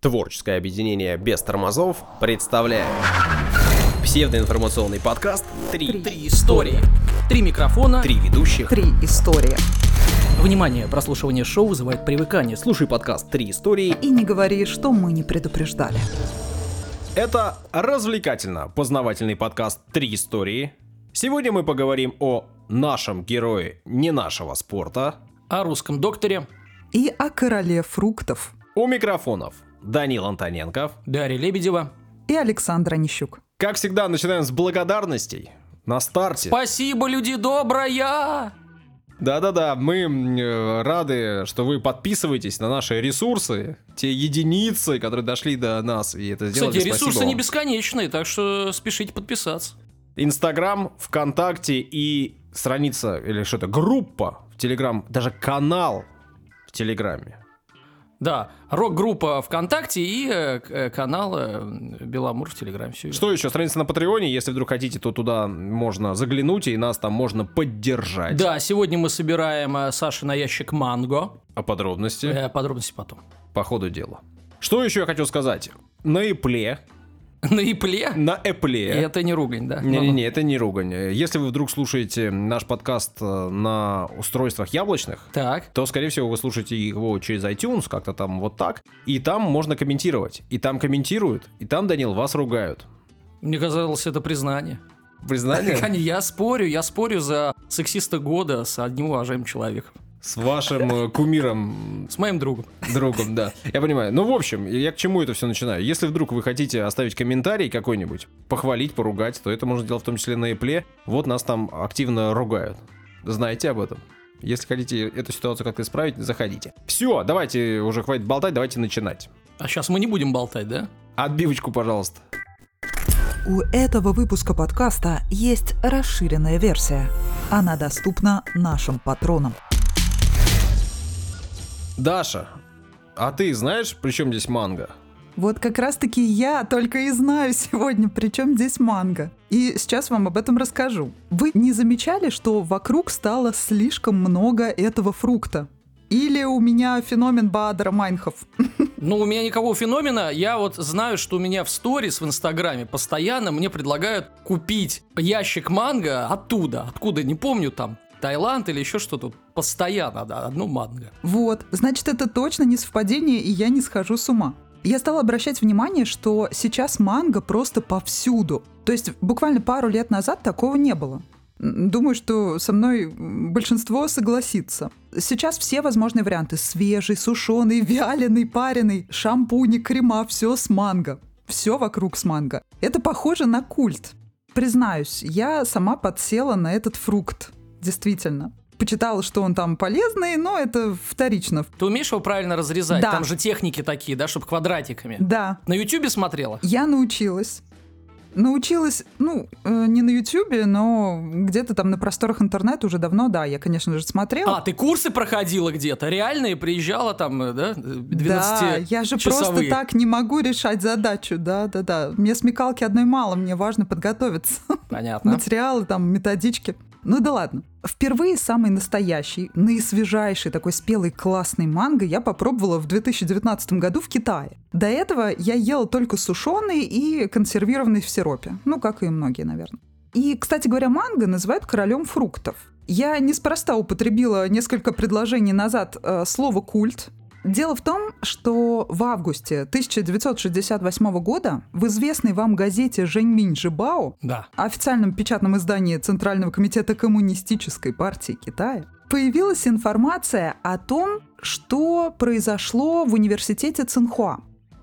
Творческое объединение без тормозов представляет псевдоинформационный подкаст «Три, Три истории. Три микрофона. три ведущих». Три истории. Внимание, прослушивание шоу вызывает привыкание. Слушай подкаст «Три истории». И не говори, что мы не предупреждали. Это развлекательно-познавательный подкаст «Три истории». Сегодня мы поговорим о нашем герое не нашего спорта. О русском докторе И о короле фруктов. У микрофонов Данил Антоненков. Дарья Лебедева. И Александра Нищук. Как всегда, начинаем с благодарностей. На старте. Спасибо, люди добрая! Да-да-да, мы э, рады, что вы подписываетесь на наши ресурсы, те единицы, которые дошли до нас, и это сделали. Кстати, Спасибо ресурсы вам. не бесконечные, так что спешите подписаться. Инстаграм, ВКонтакте и страница, или что-то, группа в Телеграм, даже канал в Телеграме. Да, рок-группа ВКонтакте и э, э, канал э, Беломур в Телеграме. Все Что еще? Страница на Патреоне, если вдруг хотите, то туда можно заглянуть, и нас там можно поддержать. Да, сегодня мы собираем э, Саши на ящик манго. А подробности Э, подробности потом. по ходу дела. Что еще я хочу сказать? На Эпле, На Ипле? на Эпле... Это не ругань, да? Не-не-не, это не ругань. Если вы вдруг слушаете наш подкаст э, на устройствах яблочных, Так. то, скорее всего, вы слушаете его через iTunes, как-то там вот так, и там можно комментировать. И там комментируют, и там, Данил, вас ругают. Мне казалось, это признание. Признание? Я спорю, я спорю за сексиста года с одним уважаемым человеком. С вашим э, кумиром, С моим другом. другом, да. Я понимаю. Ну, в общем, я к чему это все начинаю? Если вдруг вы хотите оставить комментарий какой-нибудь, похвалить, поругать, то это можно делать в том числе на Эпле. Вот нас там активно ругают. Знаете об этом? Если хотите эту ситуацию как-то исправить, заходите. Все, давайте уже хватит болтать, давайте начинать. А сейчас мы не будем болтать, да? Отбивочку, пожалуйста. У этого выпуска подкаста есть расширенная версия. Она доступна нашим патронам. Даша, а ты знаешь, при чем здесь манго? Вот как раз-таки я только и знаю сегодня, при чем здесь манго. И сейчас вам об этом расскажу. Вы не замечали, что вокруг стало слишком много этого фрукта? Или у меня феномен Баадера Майнхов? Ну, у меня никакого феномена. Я вот знаю, что у меня в сторис в Инстаграме постоянно мне предлагают купить ящик манго оттуда. Откуда, не помню, там, Таиланд или еще что-то. Постоянно, да, одно манго. Вот, значит, это точно не совпадение, и я не схожу с ума. Я стала обращать внимание, что сейчас манго просто повсюду. То есть буквально пару лет назад такого не было. Думаю, что со мной большинство согласится. Сейчас все возможные варианты. Свежий, сушеный, вяленый, пареный, шампуни, крема, все с манго. Все вокруг с манго. Это похоже на культ. Признаюсь, я сама подсела на этот фрукт. Действительно. Почитала, что он там полезный, но это вторично. Ты умеешь его правильно разрезать? Да. Там же техники такие, да, чтобы квадратиками. Да, На Ютубе смотрела? я научилась. Научилась, ну, э, не на Ютубе, но где-то там на просторах интернета уже давно, да, я, конечно же, смотрела. А, ты курсы проходила где-то? Реальные? Приезжала там, э, да? 12 да, я же просто так не могу решать задачу, да, да, да. Мне смекалки одной мало, мне важно подготовиться. Понятно. Материалы, там, методички. Ну да ладно. Впервые самый настоящий, наисвежайший такой спелый классный манго я попробовала в 2019 году в Китае. До этого я ела только сушеный и консервированный в сиропе. Ну, как и многие, наверное. И, кстати говоря, манго называют королем фруктов. Я неспроста употребила несколько предложений назад э, слово «культ», Дело в том, что в августе 1968 года в известной вам газете «Женьминь Жибао» Да. официальном печатном издании Центрального комитета Коммунистической партии Китая появилась информация о том, что произошло в университете Цинхуа.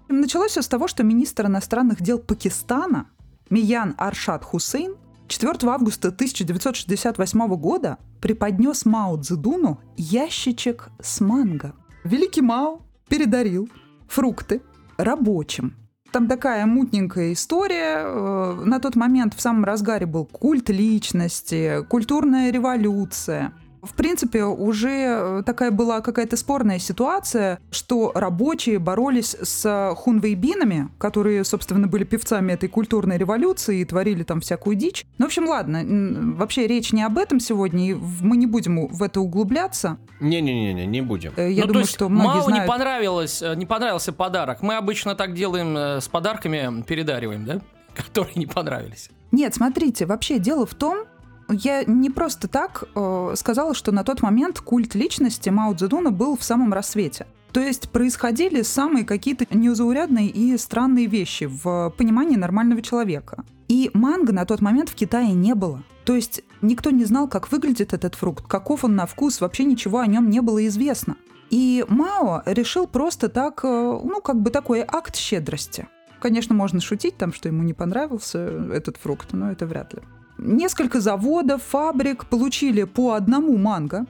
Началось все с того, что министр иностранных дел Пакистана Миян Аршад Хусейн 4 августа 1968 года преподнес Мао Цзэдуну ящичек с манго. Великий Мао передарил фрукты рабочим. Там такая мутненькая история. Э, На тот момент в самом разгаре был культ личности, культурная революция. В принципе, уже э, такая была какая-то спорная ситуация, что рабочие боролись с хунвейбинами, которые, собственно, были певцами этой культурной революции и творили там всякую дичь. Ну, в общем, ладно, вообще речь не об этом сегодня, и мы не будем в это углубляться. Не-не-не, не будем. Э, я ну, думаю, то есть что многие Мало знают... не понравилось, э, не понравился подарок. Мы обычно так делаем с подарками, передариваем, да? Которые не понравились. Нет, смотрите, вообще дело в том, я не просто так э, сказала, что на тот момент культ личности Мао Цзэдуна был в самом рассвете. То есть происходили самые какие-то незаурядные и странные вещи в понимании нормального человека. И манго на тот момент в Китае не было. То есть никто не знал, как выглядит этот фрукт, каков он на вкус, вообще ничего о нем не было известно. И Мао решил просто так, э, ну, как бы такой акт щедрости. Конечно, можно шутить там, что ему не понравился этот фрукт, но это вряд ли. Несколько заводов, фабрик получили по одному манго.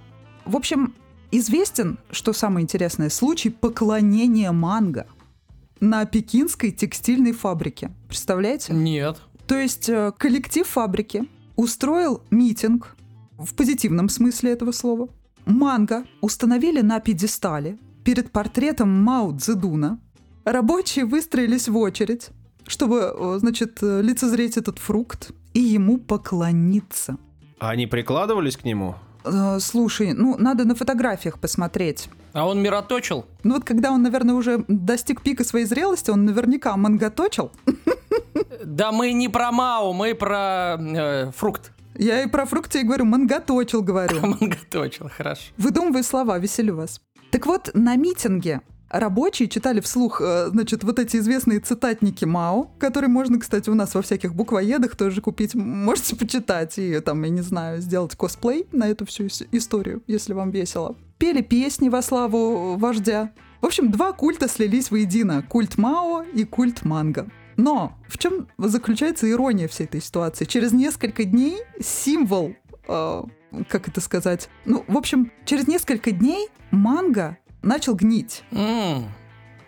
В общем, известен, что самое интересное, случай поклонения манго на пекинской текстильной фабрике. Представляете? Нет. То есть э, коллектив фабрики устроил митинг в позитивном смысле этого слова. Манго установили на пьедестале перед портретом Мао Цзэдуна. Рабочие выстроились в очередь, чтобы, э, значит, э, лицезреть этот фрукт и ему поклониться. А они прикладывались к нему? Э, слушай, ну надо на фотографиях посмотреть. А он мироточил? Ну вот когда он, наверное, уже достиг пика своей зрелости, он наверняка манготочил. Да мы не про Мао, мы про э, фрукт. Я и про фрукты и говорю, манготочил, говорю. Манготочил, хорошо. Выдумываю слова, веселю вас. Так вот, на митинге Рабочие читали вслух, э, значит, вот эти известные цитатники Мао, которые можно, кстати, у нас во всяких буквоедах тоже купить. Можете почитать и там, я не знаю, сделать косплей на эту всю историю, если вам весело. Пели песни во славу вождя. В общем, два культа слились воедино. Культ Мао и культ Манго. Но в чем заключается ирония всей этой ситуации? Через несколько дней символ, э, как это сказать, ну, в общем, через несколько дней манго начал гнить. М,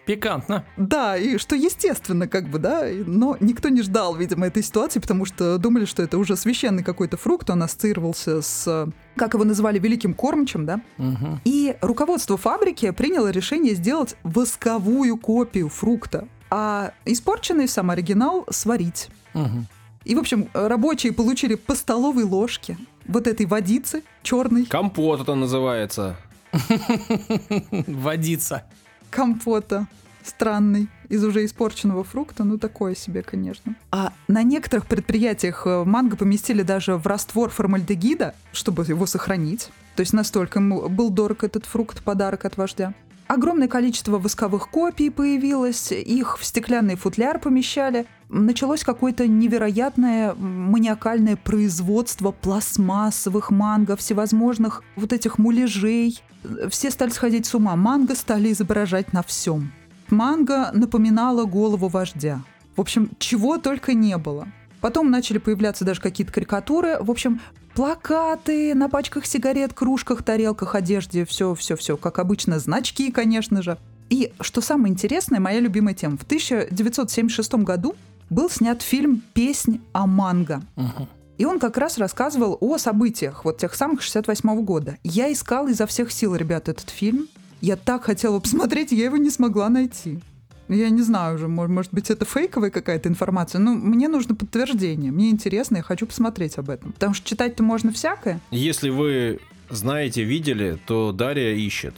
Пикантно. Да, и что естественно, как бы, да, но никто не ждал, видимо, этой ситуации, потому что думали, что это уже священный какой-то фрукт, он ассоциировался с, как его называли, великим кормчем, да, Мгм. и руководство фабрики приняло решение сделать восковую копию фрукта, а испорченный сам оригинал сварить. Мгм. И, в общем, рабочие получили по столовой ложке вот этой водицы черной, Компот это называется. Водица. компота странный из уже испорченного фрукта, ну такое себе, конечно. А на некоторых предприятиях э, манго поместили даже в раствор формальдегида, чтобы его сохранить. То есть настолько был дорог этот фрукт, подарок от вождя. Огромное количество восковых копий появилось, их в стеклянный футляр помещали. Началось какое-то невероятное маниакальное производство пластмассовых манго, всевозможных вот этих муляжей. Все стали сходить с ума. Манго стали изображать на всем. Манго напоминала голову вождя. В общем, чего только не было. Потом начали появляться даже какие-то карикатуры. В общем, плакаты на пачках сигарет, кружках, тарелках, одежде. Все-все-все, как обычно, значки, конечно же. И, что самое интересное, моя любимая тема. В 1976 году был снят фильм «Песнь о манго». Мгм. И он как раз рассказывал о событиях вот тех самых 68 года. Я искала изо всех сил, ребят, этот фильм. Я так хотела посмотреть, я его не смогла найти. Я не знаю уже, мо- может быть, это фейковая какая-то информация, но мне нужно подтверждение. Мне интересно, я хочу посмотреть об этом. Потому что читать-то можно всякое. Если вы знаете, видели, то Дарья ищет.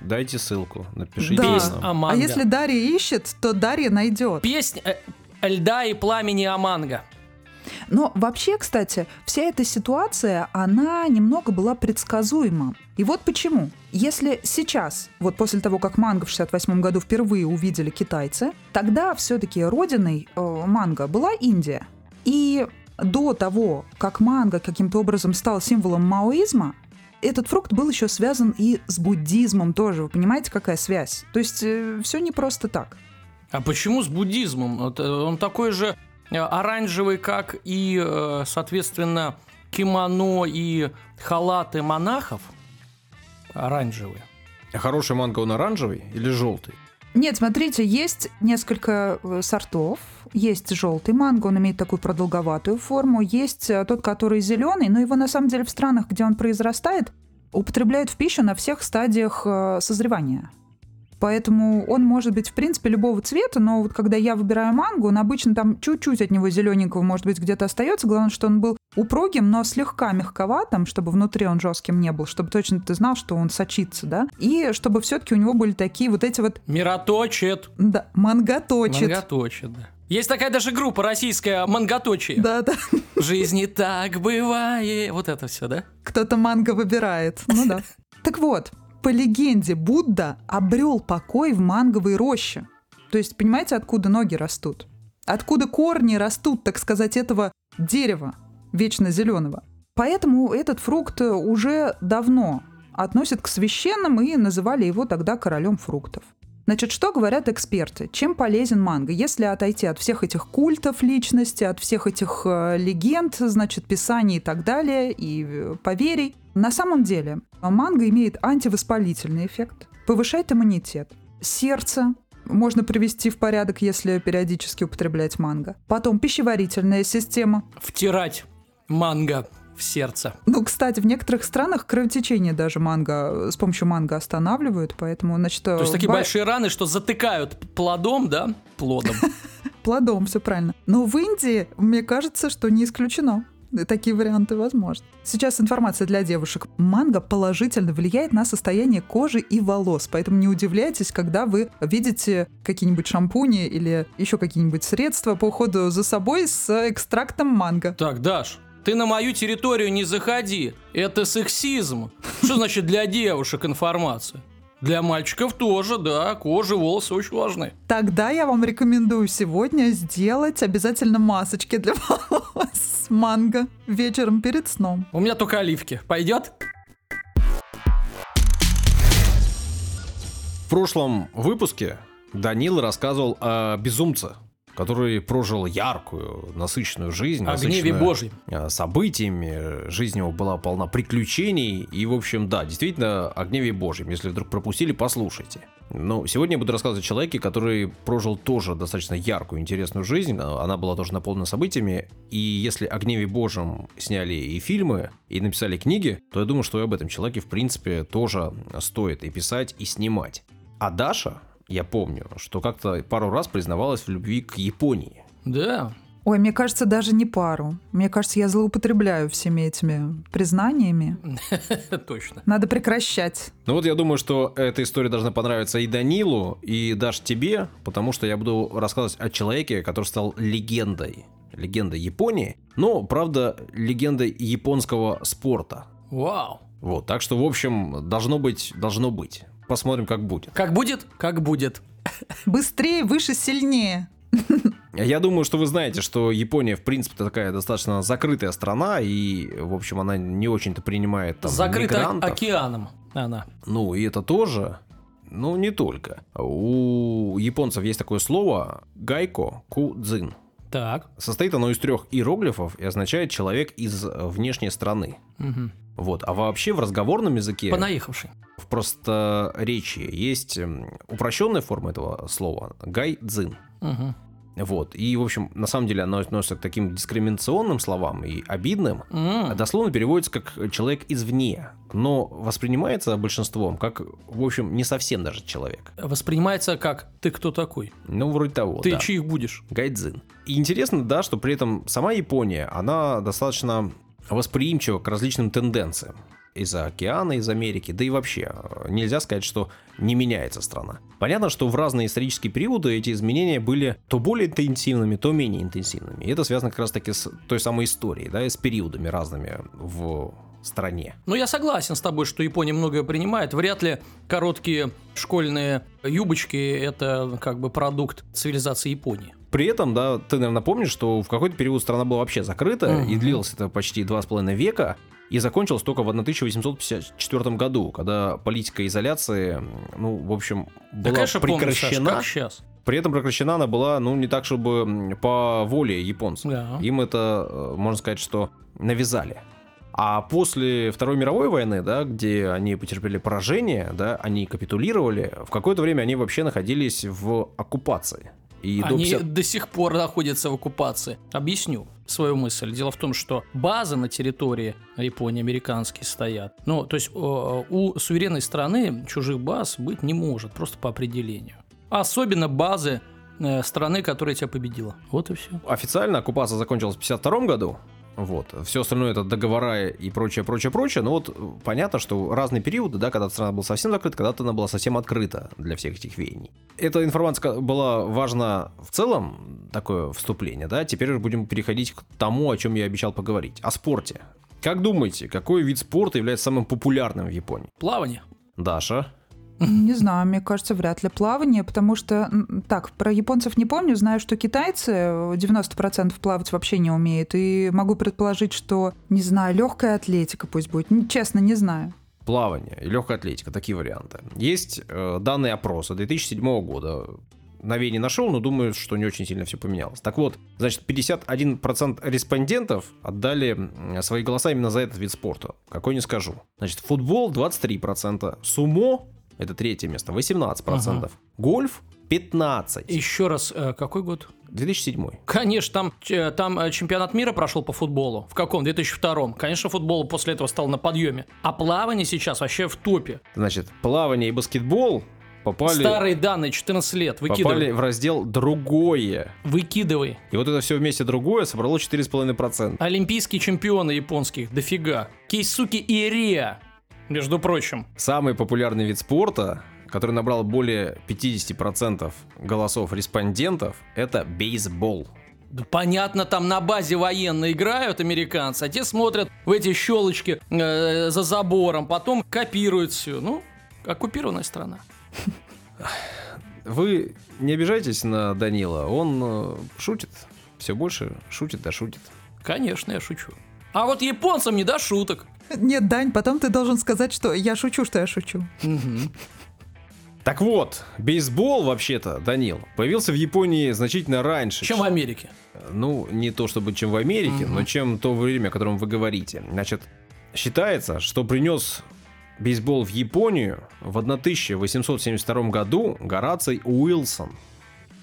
Дайте ссылку, напишите Да. Песнь нам. о А манго. если Дарья ищет, то Дарья найдет. Песнь э, льда и пламени о манго. Но вообще, кстати, вся эта ситуация, она немного была предсказуема. И вот почему. Если сейчас, вот после того, как манго в 68 году впервые увидели китайцы, тогда все-таки родиной э, манго была Индия. И до того, как манго каким-то образом стал символом маоизма, этот фрукт был еще связан и с буддизмом тоже. Вы понимаете, какая связь? То есть все не просто так. А почему с буддизмом? Э, Он такой же э, оранжевый, как и, э, соответственно, кимоно и халаты монахов. Оранжевые. А Хороший манго он оранжевый или желтый? Нет, смотрите, есть несколько сортов. Есть желтый манго, он имеет такую продолговатую форму. Есть тот, который зеленый, но его на самом деле в странах, где он произрастает, употребляют в пищу на всех стадиях созревания. Поэтому он может быть, в принципе, любого цвета, но вот когда я выбираю мангу, он обычно там чуть-чуть от него зелененького, может быть, где-то остается. Главное, что он был упругим, но слегка мягковатым, чтобы внутри он жестким не был, чтобы точно ты знал, что он сочится, да? И чтобы все-таки у него были такие вот эти вот... Мироточит. Да, манготочит. Манготочит, да. Есть такая даже группа российская «Манготочие». Да, да. В жизни так бывает. Вот это все, да? Кто-то манго выбирает. Ну да. Так вот, по легенде, Будда обрел покой в манговой роще. То есть, понимаете, откуда ноги растут? Откуда корни растут, так сказать, этого дерева вечно зеленого? Поэтому этот фрукт уже давно относят к священным и называли его тогда королем фруктов. Значит, что говорят эксперты? Чем полезен манго? Если отойти от всех этих культов личности, от всех этих э, легенд, значит, писаний и так далее, и э, поверий, на самом деле манго имеет антивоспалительный эффект, повышает иммунитет, сердце, можно привести в порядок, если периодически употреблять манго. Потом пищеварительная система. Втирать манго в сердце. Ну, кстати, в некоторых странах кровотечение даже манго с помощью манго останавливают, поэтому, значит... То есть такие ба... большие раны, что затыкают плодом, да? Плодом. Плодом, все правильно. Но в Индии, мне кажется, что не исключено. Такие варианты возможны. Сейчас информация для девушек. Манго положительно влияет на состояние кожи и волос, поэтому не удивляйтесь, когда вы видите какие-нибудь шампуни или еще какие-нибудь средства по уходу за собой с экстрактом манго. Так, Даш, ты на мою территорию не заходи. Это сексизм. Что значит для девушек информация? Для мальчиков тоже, да, кожа, волосы очень важны. Тогда я вам рекомендую сегодня сделать обязательно масочки для волос с манго вечером перед сном. У меня только оливки. Пойдет? В прошлом выпуске Данил рассказывал о безумце, который прожил яркую, насыщенную жизнь. О гневе Божьем. Э, событиями, жизнь его была полна приключений. И, в общем, да, действительно, о гневе Божьем. Если вдруг пропустили, послушайте. Но сегодня я буду рассказывать о человеке, который прожил тоже достаточно яркую, интересную жизнь. Она была тоже наполнена событиями. И если о гневе Божьем сняли и фильмы, и написали книги, то я думаю, что и об этом человеке, в принципе, тоже стоит и писать, и снимать. А Даша, я помню, что как-то пару раз признавалась в любви к Японии. Да. Ой, мне кажется, даже не пару. Мне кажется, я злоупотребляю всеми этими признаниями. Точно. Надо прекращать. Ну вот я думаю, что эта история должна понравиться и Данилу, и даже тебе, потому что я буду рассказывать о человеке, который стал легендой. Легендой Японии, но, правда, легендой японского спорта. Вау. Вот, так что, в общем, должно быть, должно быть. Посмотрим, как будет. Как будет? Как будет. Быстрее, выше, сильнее. Я думаю, что вы знаете, что Япония, в принципе, такая достаточно закрытая страна, и, в общем, она не очень-то принимает там Закрыта мигрантов. океаном она. Ну, и это тоже, ну, не только. У японцев есть такое слово гайко кудзин. Так. Состоит оно из трех иероглифов и означает человек из внешней страны. Угу. Вот. А вообще в разговорном языке... Понаехавший. В просто речи есть упрощенная форма этого слова гайдзин. Угу. Вот. И, в общем, на самом деле оно относится к таким дискриминационным словам и обидным. А дословно переводится как человек извне. Но воспринимается большинством как, в общем, не совсем даже человек. Воспринимается как «ты кто такой?» Ну, вроде того, Ты да. чьих будешь? Гайдзин. И интересно, да, что при этом сама Япония, она достаточно восприимчива к различным тенденциям. Из-за океана, из Америки, да и вообще, нельзя сказать, что не меняется страна. Понятно, что в разные исторические периоды эти изменения были то более интенсивными, то менее интенсивными. И это связано как раз таки с той самой историей, да, и с периодами разными в стране. Ну, я согласен с тобой, что Япония многое принимает. Вряд ли короткие школьные юбочки – это как бы продукт цивилизации Японии. При этом, да, ты, наверное, помнишь, что в какой-то период страна была вообще закрыта, Мгм. и длилось это почти два с половиной века, и закончилось только в 1854 году, когда политика изоляции, ну, в общем, Да, была конечно, помню, Саш, прекращена. как сейчас. При этом прекращена она была, ну, не так, чтобы по воле японцев. Да. Им это, э, можно сказать, что навязали. А после Второй мировой войны, да, где они потерпели поражение, да, они капитулировали, в какое-то время они вообще находились в оккупации. И до Они 50 до сих пор находятся в оккупации. Объясню свою мысль. Дело в том, что базы на территории Японии американские стоят. Ну, то есть у суверенной страны чужих баз быть не может, просто по определению. Особенно базы э, страны, которая тебя победила. Вот и все. Официально оккупация закончилась в 52 году. Вот. Все остальное это договора и прочее, прочее, прочее. Но вот э, понятно, что разные периоды, да, когда страна была совсем закрыта, когда-то она была совсем открыта для всех этих веяний. Эта информация была важна в целом, такое вступление, да. Теперь уже будем переходить к тому, о чем я обещал поговорить. О спорте. Как думаете, какой вид спорта является самым популярным в Японии? Плавание. Даша? Не знаю, мне кажется, вряд ли плавание, потому что, так, про японцев не помню, знаю, что китайцы э, 90% плавать вообще не умеют, и могу предположить, что, не знаю, легкая атлетика пусть будет, честно, не знаю. Плавание и легкая атлетика, такие варианты. Есть э, данные опроса 2007 года. Новей не нашел, но думаю, что не очень сильно все поменялось. Так вот, значит, 51% респондентов отдали свои голоса именно за этот вид спорта. Какой не скажу. Значит, футбол 23%, сумо, это третье место, 18%, Ага. гольф 15%, Еще раз, э, какой год? 2007. Конечно, там, э, там э, чемпионат мира прошел по футболу. В каком? В 2002. Конечно, футбол после этого стал на подъеме. А плавание сейчас вообще в топе. Значит, плавание и баскетбол попали, Старые данные, 14 лет. Выкидывай. попали в раздел «другое». Выкидывай. И вот это все вместе другое собрало 4,5%. Олимпийские чемпионы японских, дофига. Кейсуки Ириа, между прочим. Самый популярный вид спорта, который набрал более 50% голосов респондентов, это бейсбол. Да понятно, там на базе военные играют американцы, а те смотрят в эти щелочки э, за забором, потом копируют все. Ну, оккупированная страна. Вы не обижайтесь на Данила, он э, шутит, все больше шутит да шутит. Конечно, я шучу. А вот японцам не до шуток. Нет, Дань, потом ты должен сказать, что я шучу, что я шучу. Так вот, бейсбол вообще-то, Данил, появился в Японии значительно раньше. Чем в Америке. Ну, не то чтобы чем в Америке, но чем то время, о котором вы говорите. Значит, считается, что принес бейсбол в Японию в 1872 году Гораций Уилсон.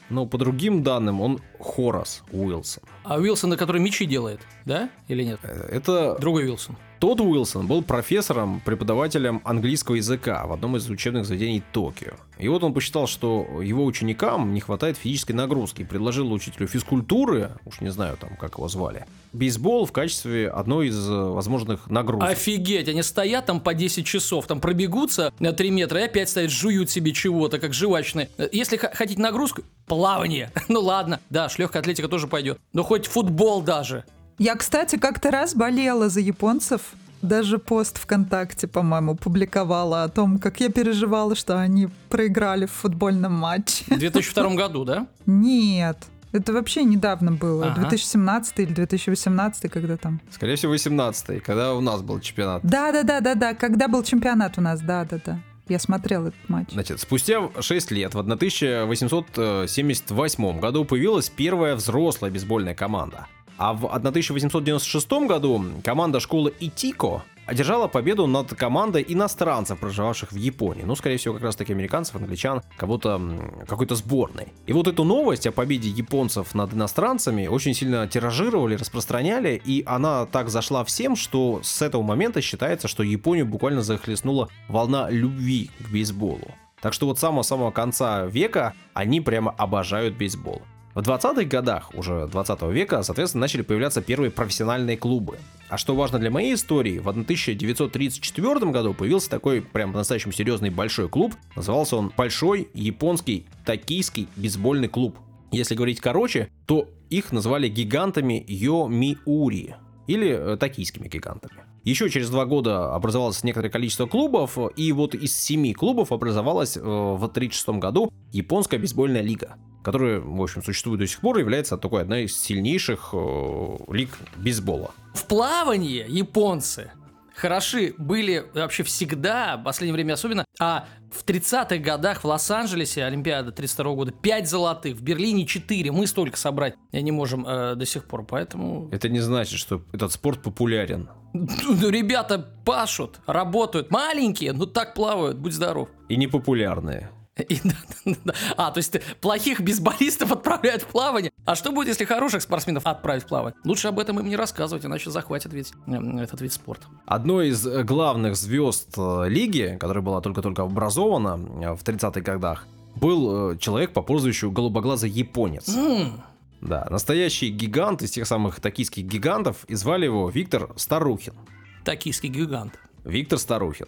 Но по другим данным он Хорас Уилсон. А Уилсон, который мечи делает, да? Или нет? Э, Это Другой Уилсон. Тот Уилсон был профессором, преподавателем английского языка в одном из учебных заведений Токио. И вот он посчитал, что его ученикам не хватает физической нагрузки и предложил учителю физкультуры, уж не знаю там, как его звали, бейсбол в качестве одной из э, возможных нагрузок. Офигеть, они стоят там по 10 часов, там пробегутся на 3 метра и опять стоят, жуют себе чего-то, как жвачные. Если хотите нагрузку, плавание. Ну ладно, да, легкая атлетика тоже пойдет. Но хоть футбол даже. Я, кстати, как-то раз болела за японцев. Даже пост ВКонтакте, по-моему, публиковала о том, как я переживала, что они проиграли в футбольном матче. В 2002 году, да? Нет, это вообще недавно было. Ага. 2017 или 2018, когда там. Скорее всего, 18-й, когда у нас был чемпионат. Да-да-да-да-да, когда был чемпионат у нас, да-да-да. Я смотрела этот матч. Значит, спустя 6 лет, в 1878 году появилась первая взрослая бейсбольная команда. А в 1896 году команда школы Итико одержала победу над командой иностранцев, проживавших в Японии. Ну, скорее всего, как раз таки американцев, англичан, кого-то, какой-то сборной. И вот эту новость о победе японцев над иностранцами очень сильно тиражировали, распространяли, и она так зашла всем, что с этого момента считается, что Японию буквально захлестнула волна любви к бейсболу. Так что вот с самого-самого конца века они прямо обожают бейсбол. В 20-х годах уже 20 века, соответственно, начали появляться первые профессиональные клубы. А что важно для моей истории, в 1934 году появился такой прям по-настоящему серьезный большой клуб. Назывался он Большой японский токийский бейсбольный клуб. Если говорить короче, то их называли гигантами Йомиури или э, токийскими гигантами. Еще через два года образовалось некоторое количество клубов, и вот из семи клубов образовалась э, в 1936 году японская бейсбольная лига, которая, в общем, существует до сих пор и является такой одной из сильнейших э, лиг бейсбола. В плавании японцы хороши были вообще всегда, в последнее время особенно, а в 30-х годах в Лос-Анджелесе Олимпиада 32 года 5 золотых, в Берлине 4, мы столько собрать не можем э, до сих пор, поэтому Это не значит, что этот спорт популярен. ну, ребята пашут, работают, маленькие, но так плавают, будь здоров. И непопулярные. И да, да, да. А, то есть плохих бейсболистов отправляют в плавание. А что будет, если хороших спортсменов отправить в плавание? Лучше об этом им не рассказывать, иначе захватят ведь э, этот вид спорта. Одной из э, главных звезд э, лиги, которая была только-только образована в 30-х годах, был человек по прозвищу Голубоглазый Японец. М, Да, настоящий гигант из тех самых токийских гигантов, и звали его Виктор Старухин. Токийский гигант. Виктор Старухин.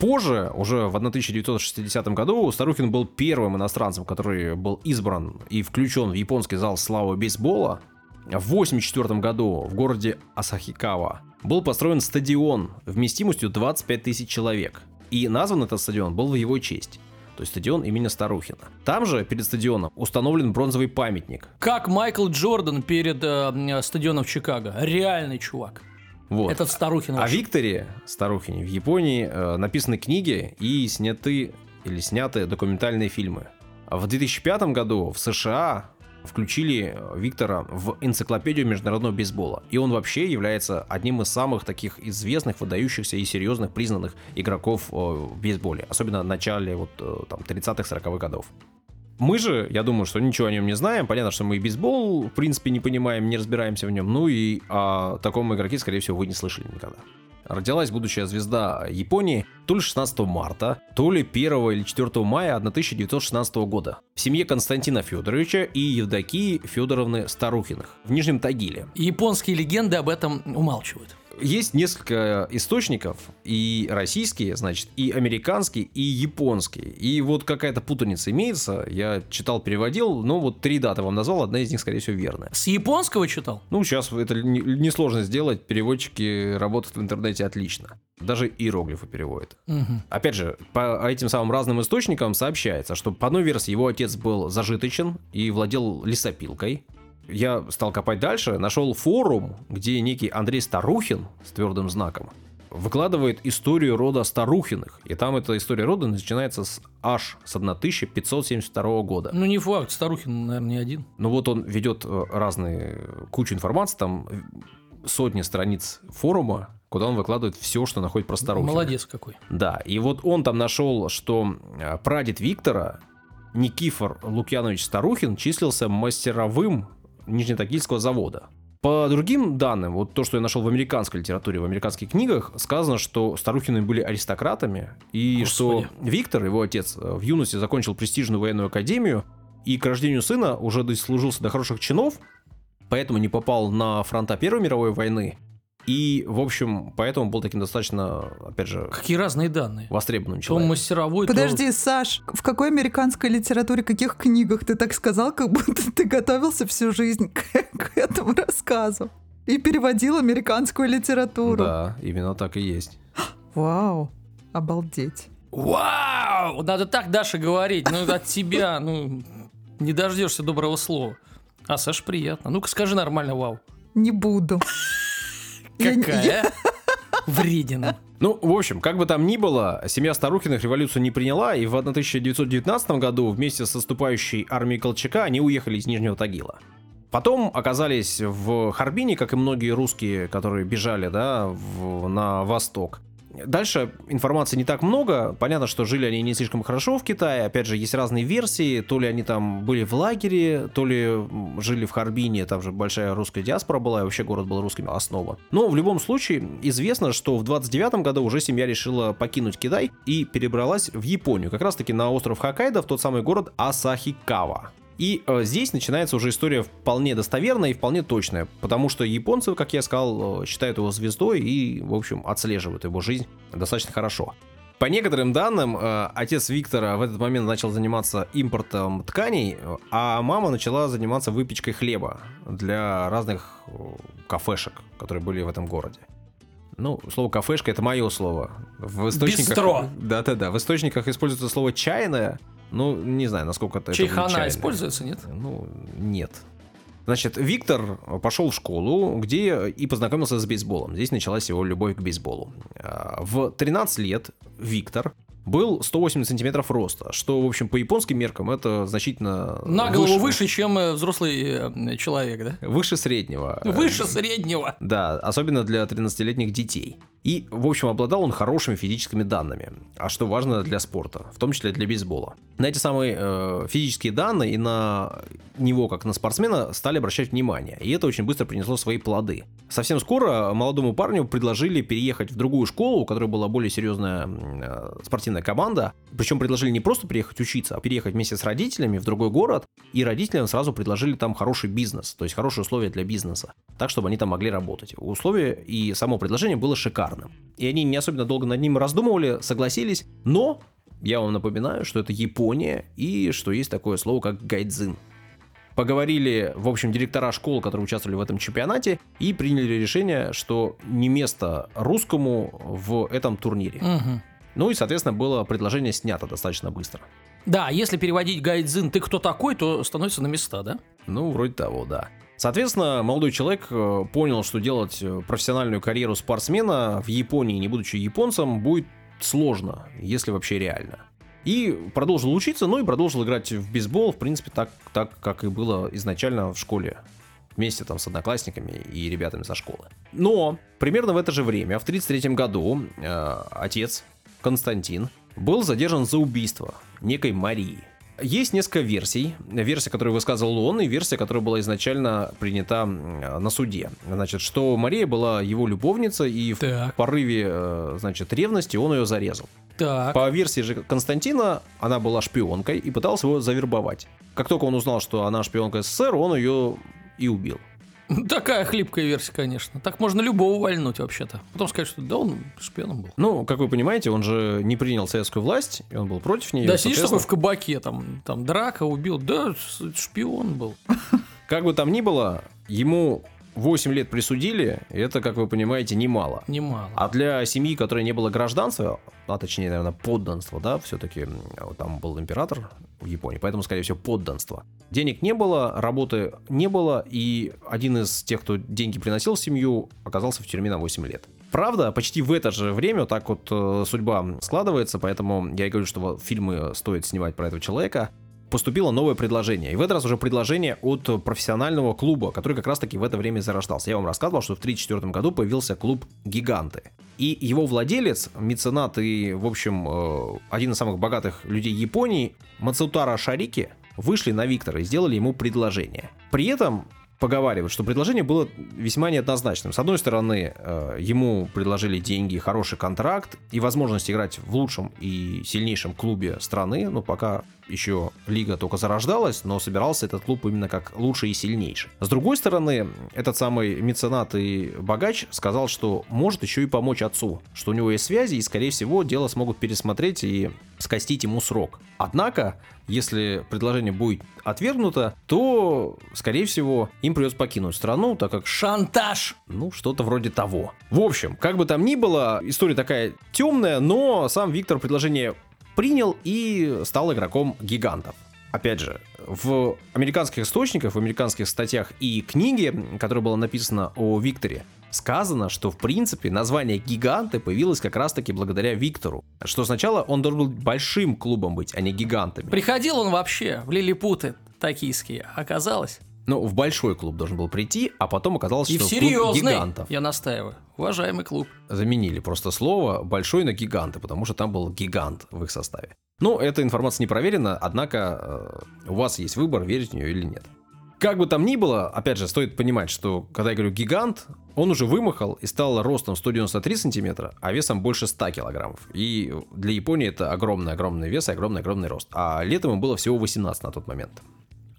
Позже, уже в 1960 году, Старухин был первым иностранцем, который был избран и включен в японский зал славы бейсбола. В 1984 году в городе Асахикава был построен стадион вместимостью 25 тысяч человек. И назван этот стадион был в его честь. То есть стадион имени Старухина. Там же, перед стадионом, установлен бронзовый памятник. Как Майкл Джордан перед э, стадионом Чикаго. Реальный чувак. Вот. Этот Старухин. О вообще. Викторе Старухине в Японии э, написаны книги и сняты или сняты документальные фильмы. А В 2005 году в США включили э, Виктора в энциклопедию международного бейсбола. И он вообще является одним из самых таких известных, выдающихся и серьезных признанных игроков э, в бейсболе. Особенно в начале вот, э, там, 30-х, 40-х годов. Мы же, я думаю, что ничего о нем не знаем. Понятно, что мы и бейсбол, в принципе, не понимаем, не разбираемся в нем. Ну и о таком игроке, скорее всего, вы не слышали никогда. Родилась будущая звезда Японии то ли 16 марта, то ли 1 или 4 мая 1916 года в семье Константина Федоровича и Евдокии Федоровны Старухиных в Нижнем Тагиле. Японские легенды об этом умалчивают. Есть несколько источников, и российские, значит, и американские, и японские. И вот какая-то путаница имеется, я читал, переводил, но вот три даты вам назвал, одна из них, скорее всего, верная. С японского читал? Ну, сейчас это не- несложно сделать, переводчики работают в интернете отлично. Даже иероглифы переводят. Мгм. Опять же, по этим самым разным источникам сообщается, что по одной версии его отец был зажиточен и владел лесопилкой. Я стал копать дальше, нашел форум, где некий Андрей Старухин с твердым знаком выкладывает историю рода Старухиных. И там эта история рода начинается с аж с 1572 года. Ну, не факт, Старухин, наверное, не один. Ну вот он ведет э, разные, кучу информации, там э, сотни страниц форума, куда он выкладывает все, что находит про Старухина. Молодец какой. Да, и вот он там нашел, что э, прадед Виктора, Никифор Лукьянович Старухин, числился мастеровым Нижнетагильского завода. По другим данным, вот то, что я нашел в американской литературе, в американских книгах, сказано, что Старухины были аристократами, и Господи. что Виктор, его отец, э, в юности закончил престижную военную академию, и к рождению сына уже дослужился до хороших чинов, поэтому не попал на фронта Первой мировой войны, и, в общем, поэтому был таким достаточно, опять же, Какие разные данные. востребованным То человеком. мастеровой, то- Подожди, Саш, в какой американской литературе, каких книгах ты так сказал, как будто ты готовился всю жизнь к, к этому рассказу и переводил американскую литературу? Да, именно так и есть. Вау, обалдеть. Вау! Надо так, Даша, говорить. Ну, от тебя, ну, не дождешься доброго слова. А, Саш, приятно. Ну-ка, скажи нормально вау. Не буду. Какая? Вредина. Ну, в общем, как бы там ни было, семья Старухиных революцию не приняла, и в 1919 году вместе с наступающей армией Колчака они уехали из Нижнего Тагила. Потом оказались в Харбине, как и многие русские, которые бежали, да, в- на восток. Дальше информации не так много. Понятно, что жили они не слишком хорошо в Китае. Опять же, есть разные версии. То ли они там были в лагере, то ли жили в Харбине. Там же большая русская диаспора была, и вообще город был русским основан. Но в любом случае, известно, что в 29 году уже семья решила покинуть Китай и перебралась в Японию. Как раз таки на остров Хоккайдо, в тот самый город Асахикава. И э, здесь начинается уже история вполне достоверная и вполне точная, потому что японцы, как я сказал, э, считают его звездой и, в общем, отслеживают его жизнь достаточно хорошо. По некоторым данным, э, отец Виктора в этот момент начал заниматься импортом тканей, э, а мама начала заниматься выпечкой хлеба для разных кафешек, которые были в этом городе. Ну, слово кафешка это мое слово. В источниках... Бистро. Да-да-да. В источниках используется слово чайная. Ну, не знаю, насколько это... это Чайхана чайная. используется, нет? Ну, нет. Значит, Виктор пошел в школу, где и познакомился с бейсболом. Здесь началась его любовь к бейсболу. А, В 13 лет Виктор был 180 сантиметров роста, что, в общем, по японским меркам это значительно На голову выше, чем э, взрослый э, человек, да? выше среднего. Выше среднего. Да, особенно для 13-летних детей. И, в общем, обладал он хорошими физическими данными, а что важно для спорта, в том числе для бейсбола. На эти самые э, физические данные и на него, как на спортсмена, стали обращать внимание, и это очень быстро принесло свои плоды. Совсем скоро молодому парню предложили переехать в другую школу, у которой была более серьезная э, спортивная команда, причем предложили не просто приехать учиться, а переехать вместе с родителями в другой город, и родителям сразу предложили там хороший бизнес, то есть хорошие условия для бизнеса, так, чтобы они там могли работать. Условия и само предложение было шикарным. И они не особенно долго над ним раздумывали, согласились, но я вам напоминаю, что это Япония и что есть такое слово, как гайдзин. Поговорили, в общем, директора школ, которые участвовали в этом чемпионате, и приняли решение, что не место русскому в этом турнире. Мгм. Ну и, соответственно, было предложение снято достаточно быстро. Да, если переводить гайдзин «ты кто такой», то становится на места, да? Ну, вроде того, да. Соответственно, молодой человек э, понял, что делать э, профессиональную карьеру спортсмена в Японии, не будучи японцем, будет сложно, если вообще реально. И продолжил учиться, ну и продолжил играть в бейсбол, в принципе, так, так как и было изначально в школе. Вместе там с одноклассниками и ребятами со школы. Но примерно в это же время, в 1933 году, э, отец Константин был задержан за убийство некой Марии. Есть несколько версий. Версия, которую высказывал он, и версия, которая была изначально принята на суде. Значит, что Мария была его любовница, и в Так. порыве, э, значит, ревности он ее зарезал. Так. По версии же Константина, она была шпионкой и пытался его завербовать. Как только он узнал, что она шпионка СССР, он ее и убил. Такая хлипкая версия, конечно. Так можно любого вальнуть вообще-то. Потом сказать, что да, он шпионом был. Ну, как вы понимаете, он же не принял советскую власть, и он был против нее. да, сидишь такой в кабаке, там, там драка, убил. Да, шпион был. Как бы там ни было, ему 8 лет присудили, это, как вы понимаете, немало. Немало. А для семьи, которой не было гражданства, а точнее, наверное, подданства, да, все-таки там был император в Японии, поэтому, скорее всего, подданство. Денег не было, работы не было, и один из тех, кто деньги приносил в семью, оказался в тюрьме на 8 лет. Правда, почти в это же время вот так вот э, судьба складывается, поэтому я и говорю, что фильмы стоит снимать про этого человека поступило новое предложение. И в этот раз уже предложение от профессионального клуба, который как раз-таки в это время зарождался. Я вам рассказывал, что в 1934 году появился клуб «Гиганты». И его владелец, меценат и, в общем, э, один из самых богатых людей Японии, Мацутара Шарики, вышли на Виктора и сделали ему предложение. При этом поговаривают, что предложение было весьма неоднозначным. С одной стороны, э, ему предложили деньги, хороший контракт и возможность играть в лучшем и сильнейшем клубе страны, ну, пока еще лига только зарождалась, но собирался этот клуб именно как лучший и сильнейший. С другой стороны, этот самый меценат и богач сказал, что может еще и помочь отцу, что у него есть связи, и, скорее всего, дело смогут пересмотреть и скостить ему срок. Однако, если предложение будет отвергнуто, то, скорее всего, им придется покинуть страну, так как Шантаж! ну, что-то вроде того. В общем, как бы там ни было, история такая темная, но сам Виктор предложение принял и стал игроком гигантов. Опять же, в американских источниках, в американских статьях и книге, которая была написана о Викторе, сказано, что в принципе название «Гиганты» появилось как раз-таки благодаря Виктору. Что сначала он должен был большим клубом быть, а не гигантами. Приходил он вообще в лилипуты токийские, оказалось. Ну, в большой клуб должен был прийти, а потом оказалось, И что в клуб гигантов. я настаиваю. Уважаемый клуб. заменили просто слово большой на гиганты, потому что там был гигант в их составе. Ну, эта информация не проверена, однако э, у вас есть выбор, верить в нее или нет. Как бы там ни было, опять же, стоит понимать, что когда я говорю гигант, он уже вымахал и стал ростом 193 сантиметра, а весом больше 100 килограммов. И для Японии это огромный-огромный вес и огромный-огромный рост. А летом ему было всего 18 на тот момент.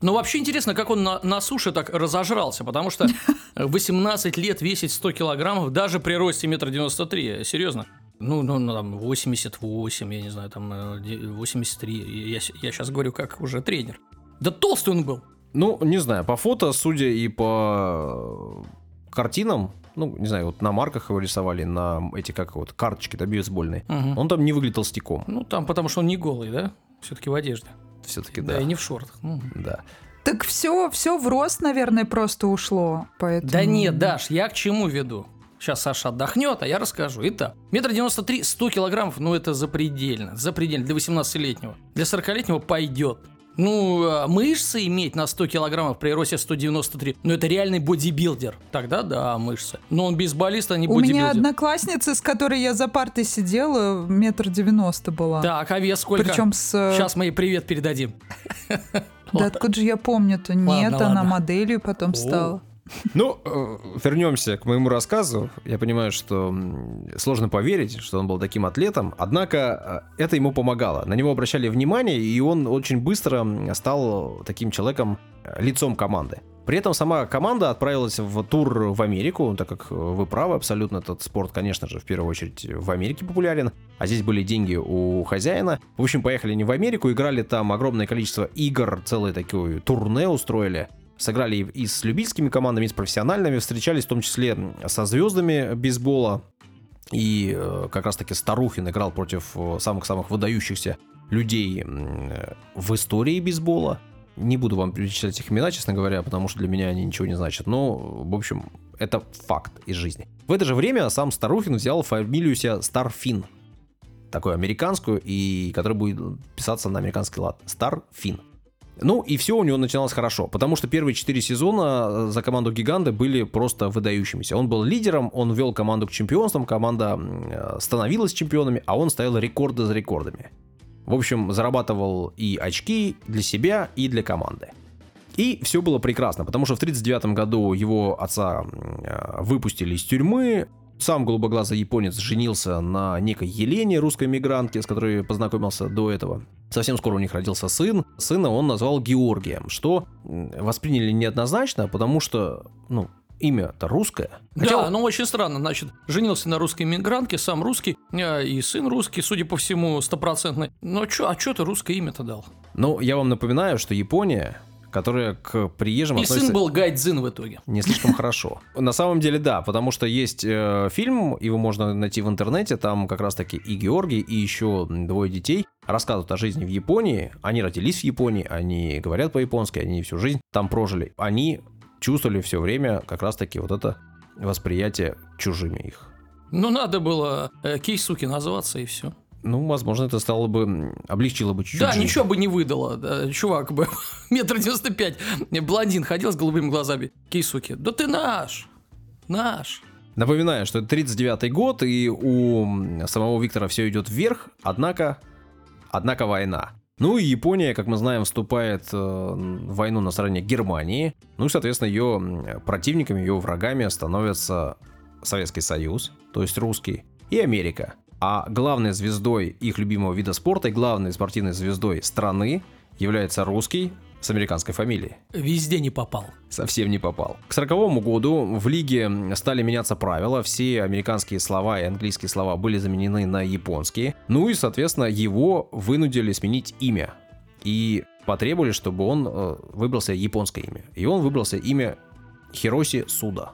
Но вообще интересно, как он на, на суше так разожрался, потому что 18 лет весить 100 килограммов даже при росте метр девяносто три, серьезно. Ну, ну, ну, там 88, я не знаю, там э, де- 83, я, с- я сейчас говорю как уже тренер. Да толстый он был. Ну, не знаю, по фото, судя и по э, картинам, ну, не знаю, вот на марках его рисовали, на эти, как вот, карточки, да, бейсбольные, Мгм. он там не выглядел толстяком. Ну, там, потому что он не голый, да? Все-таки в одежде. Все-таки, Да, да. и не в шортах. Ну. Да. Так все, все в рост, наверное, просто ушло. Поэтому... Да нет, Даш, я к чему веду? Сейчас Саша отдохнет, а я расскажу. Итак, метр девяносто три, 100 килограммов, ну это запредельно. Запредельно для 18-летнего. Для 40-летнего пойдет. Ну, а мышцы иметь на 100 килограммов при росте 193, ну это реальный бодибилдер. Тогда да, мышцы. Но он бейсболист, а не У бодибилдер. меня одноклассница, с которой я за партой сидела, метр девяносто была. Так, а вес сколько? Причем с... э, Сейчас мы ей привет передадим. Да откуда же я помню-то? Нет, она моделью потом стала. Ну, э, вернемся к моему рассказу. Я понимаю, что сложно поверить, что он был таким атлетом, однако э, это ему помогало. На него обращали внимание, и он очень быстро стал таким человеком, э, лицом команды. При этом сама команда отправилась в тур в Америку, так как вы правы абсолютно, этот спорт, конечно же, в первую очередь в Америке популярен, а здесь были деньги у хозяина. В общем, поехали не в Америку, играли там огромное количество игр, целое такое турне устроили. Сыграли и с любительскими командами, и с профессиональными, встречались в том числе со звездами бейсбола. И э, как раз-таки Старухин играл против э, самых-самых выдающихся людей э, в истории бейсбола. Не буду вам перечислять их имена, честно говоря, потому что для меня они ничего не значат. Но, в общем, это факт из жизни. В это же время сам Старухин взял фамилию себе Старфин. Такую американскую, и которая будет писаться на американский лад. Старфин. Ну и все у него начиналось хорошо, потому что первые четыре сезона э, за команду Гиганты были просто выдающимися. Он был лидером, он вел команду к чемпионствам, команда э, становилась чемпионами, а он ставил рекорды за рекордами. В общем, зарабатывал и очки для себя, и для команды. И все было прекрасно, потому что в 1939 году его отца э, выпустили из тюрьмы, сам голубоглазый японец женился на некой Елене, русской мигрантке, с которой познакомился до этого. Совсем скоро у них родился сын. Сына он назвал Георгием, что восприняли неоднозначно, потому что, ну, имя-то русское. Хотя Да, ну очень странно, значит, женился на русской мигрантке, сам русский, э, и сын русский, судя по всему, стопроцентный. Ну чё, а чё ты русское имя-то дал? Ну, я вам напоминаю, что Япония, которая к приезжим И относится сын был Гайдзин в итоге. не слишком хорошо. На самом деле, да, потому что есть э, фильм, его можно найти в интернете, там как раз-таки и Георгий, и еще двое детей рассказывают о жизни в Японии. Они родились в Японии, они говорят по-японски, они всю жизнь там прожили. Они чувствовали все время как раз-таки вот это восприятие чужими их. Ну надо было э, Кейсуки назваться и все. Ну, возможно, это стало бы, облегчило бы чуть-чуть. Да, жизнь. ничего бы не выдало. да, чувак бы метр девяносто пять, блондин ходил с голубыми глазами. Кейсуки, да ты наш, наш. Напоминаю, что это 39-й год, и у самого Виктора все идет вверх, однако, однако война. Ну и Япония, как мы знаем, вступает э, в войну на стороне Германии. Ну и, соответственно, ее противниками, ее врагами становятся Советский Союз, то есть русский, и Америка. А главной звездой их любимого вида спорта и главной спортивной звездой страны является русский с американской фамилией Везде не попал. совсем не попал. К 1940 году в лиге стали меняться правила, все американские слова и английские слова были заменены на японские, ну и, соответственно, его вынудили сменить имя. И потребовали, чтобы он э, выбрал себе японское имя. И он выбрал себе имя Хироси Суда.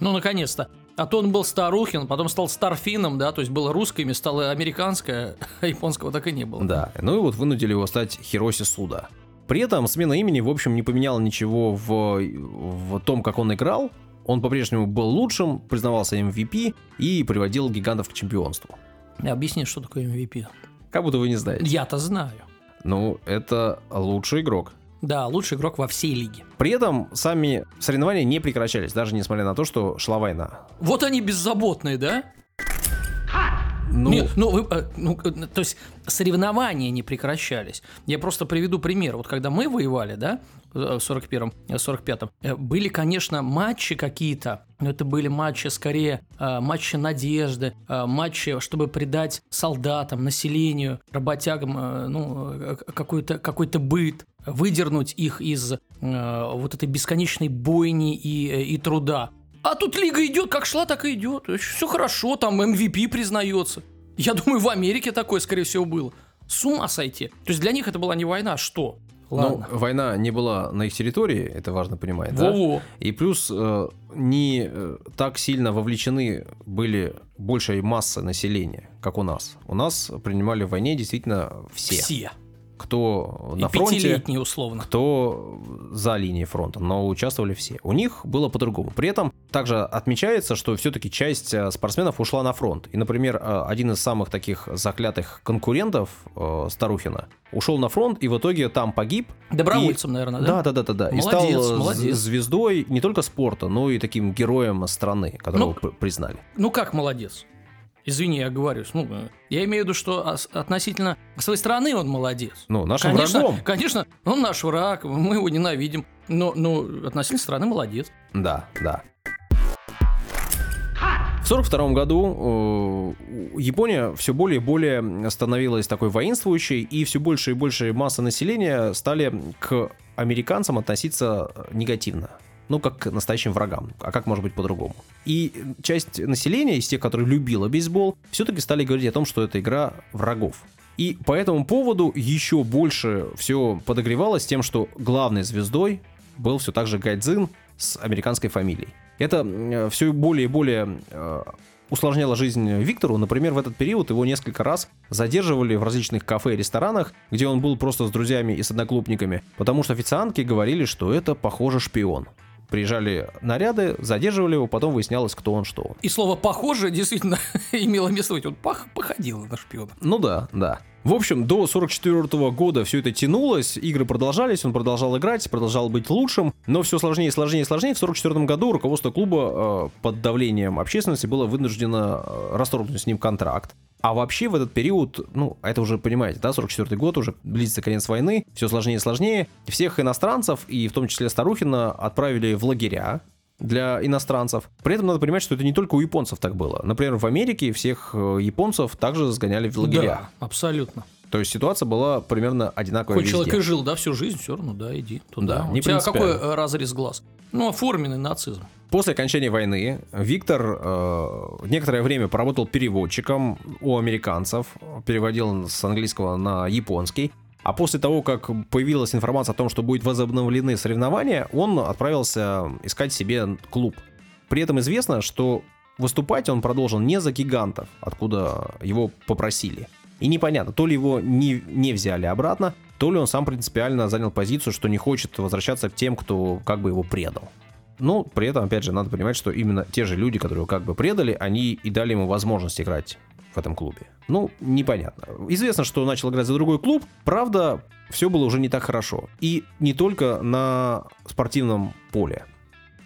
Ну, наконец-то. А то он был Старухин, потом стал Старфином, да, то есть было русское имя, стало американское, а японского так и не было. Да, ну и вот вынудили его стать Хироси Суда. При этом смена имени, в общем, не поменяла ничего в, в том, как он играл. Он по-прежнему был лучшим, признавался MVP и приводил гигантов к чемпионству. Объясни, что такое MVP. Как будто вы не знаете. Я-то знаю. Ну, это лучший игрок. Да, лучший игрок во всей лиге. При этом сами соревнования не прекращались, даже несмотря на то, что шла война. Вот они беззаботные, да? Ну, Нет, ну, вы, э, ну, э, то есть соревнования не прекращались. Я просто приведу пример. Вот когда мы воевали, да, в 41-м, э, 45-м, э, были, конечно, матчи какие-то, но это были матчи скорее э, матчи надежды, э, матчи, чтобы придать солдатам, населению, работягам э, ну, э, какой-то какой быт, выдернуть их из э, вот этой бесконечной бойни и, э, и труда. А тут лига идет, как шла, так и идет. Все хорошо, там MVP признается. Я думаю, в Америке такое, скорее всего, было. С ума сойти. То есть для них это была не война, а что? ну, Ладно. война не была на их территории, это важно понимать, да? Во-во. И плюс э, не э, так сильно вовлечены были большая масса населения, как у нас. У нас принимали в войне действительно все. Все. Кто И на фронте, пятилетний условно. кто за линией фронта, но участвовали все. У них было по-другому. При этом также отмечается, что все-таки часть э, спортсменов ушла на фронт. И, например, э, один из самых таких заклятых конкурентов э, Старухина ушел на фронт и в итоге там погиб. Добровольцем, наверное, Да, да? да, да, да, да. И Молодец, стал молодец. звездой не только спорта, но и таким героем страны, которого Ну, признали. Ну как молодец? Извини, я говорю. Ну, э, я имею в виду, что ос- относительно своей страны он молодец. Ну, нашим конечно, врагом. конечно, он наш враг, мы его ненавидим. Но, но относительно страны молодец. Да, да. В 1942 году э, Япония все более и более становилась такой воинствующей, и все больше и больше масса населения стали к американцам относиться негативно. Ну, как к настоящим врагам. А как может быть по-другому? И часть населения, из тех, которые любила бейсбол, все-таки стали говорить о том, что это игра врагов. И по этому поводу еще больше все подогревалось тем, что главной звездой был все так же Гайдзин с американской фамилией. Это все более и более э, усложняло жизнь Виктору. Например, в этот период его несколько раз задерживали в различных кафе и ресторанах, где он был просто с друзьями и с одноклубниками, потому что официантки говорили, что это, похоже, шпион. Приезжали наряды, задерживали его, потом выяснялось, кто он, что он. И слово «похоже» действительно имело место быть. Он пох- походил на шпиона. Ну да, да. В общем, до 44 года все это тянулось, игры продолжались, он продолжал играть, продолжал быть лучшим, но все сложнее сложнее сложнее. В 44 году руководство клуба э, под давлением общественности было вынуждено э, расторгнуть с ним контракт. А вообще в этот период, ну, это уже понимаете, да, 44 год, уже близится конец войны, все сложнее и сложнее. Всех иностранцев, и в том числе Старухина, отправили в лагеря, для иностранцев. При этом надо понимать, что это не только у японцев так было. Например, в Америке всех э, японцев также сгоняли в лагеря. Да, абсолютно. То есть ситуация была примерно одинаковая Хоть везде. человек и жил, да, всю жизнь, все равно, да, иди туда. Да, У не тебя какой э, разрез глаз? Ну, оформленный нацизм. После окончания войны Виктор э, некоторое время поработал переводчиком у американцев, переводил с английского на японский. А после того, как появилась информация о том, что будет возобновлены соревнования, он отправился искать себе клуб. При этом известно, что выступать он продолжил не за гигантов, откуда его попросили. И непонятно, то ли его не, не взяли обратно, то ли он сам принципиально занял позицию, что не хочет возвращаться к тем, кто как бы его предал. Но при этом, опять же, надо понимать, что именно те же люди, которые его как бы предали, они и дали ему возможность играть в этом клубе. Ну, непонятно. Известно, что начал играть за другой клуб, правда, все было уже не так хорошо. И не только на спортивном поле.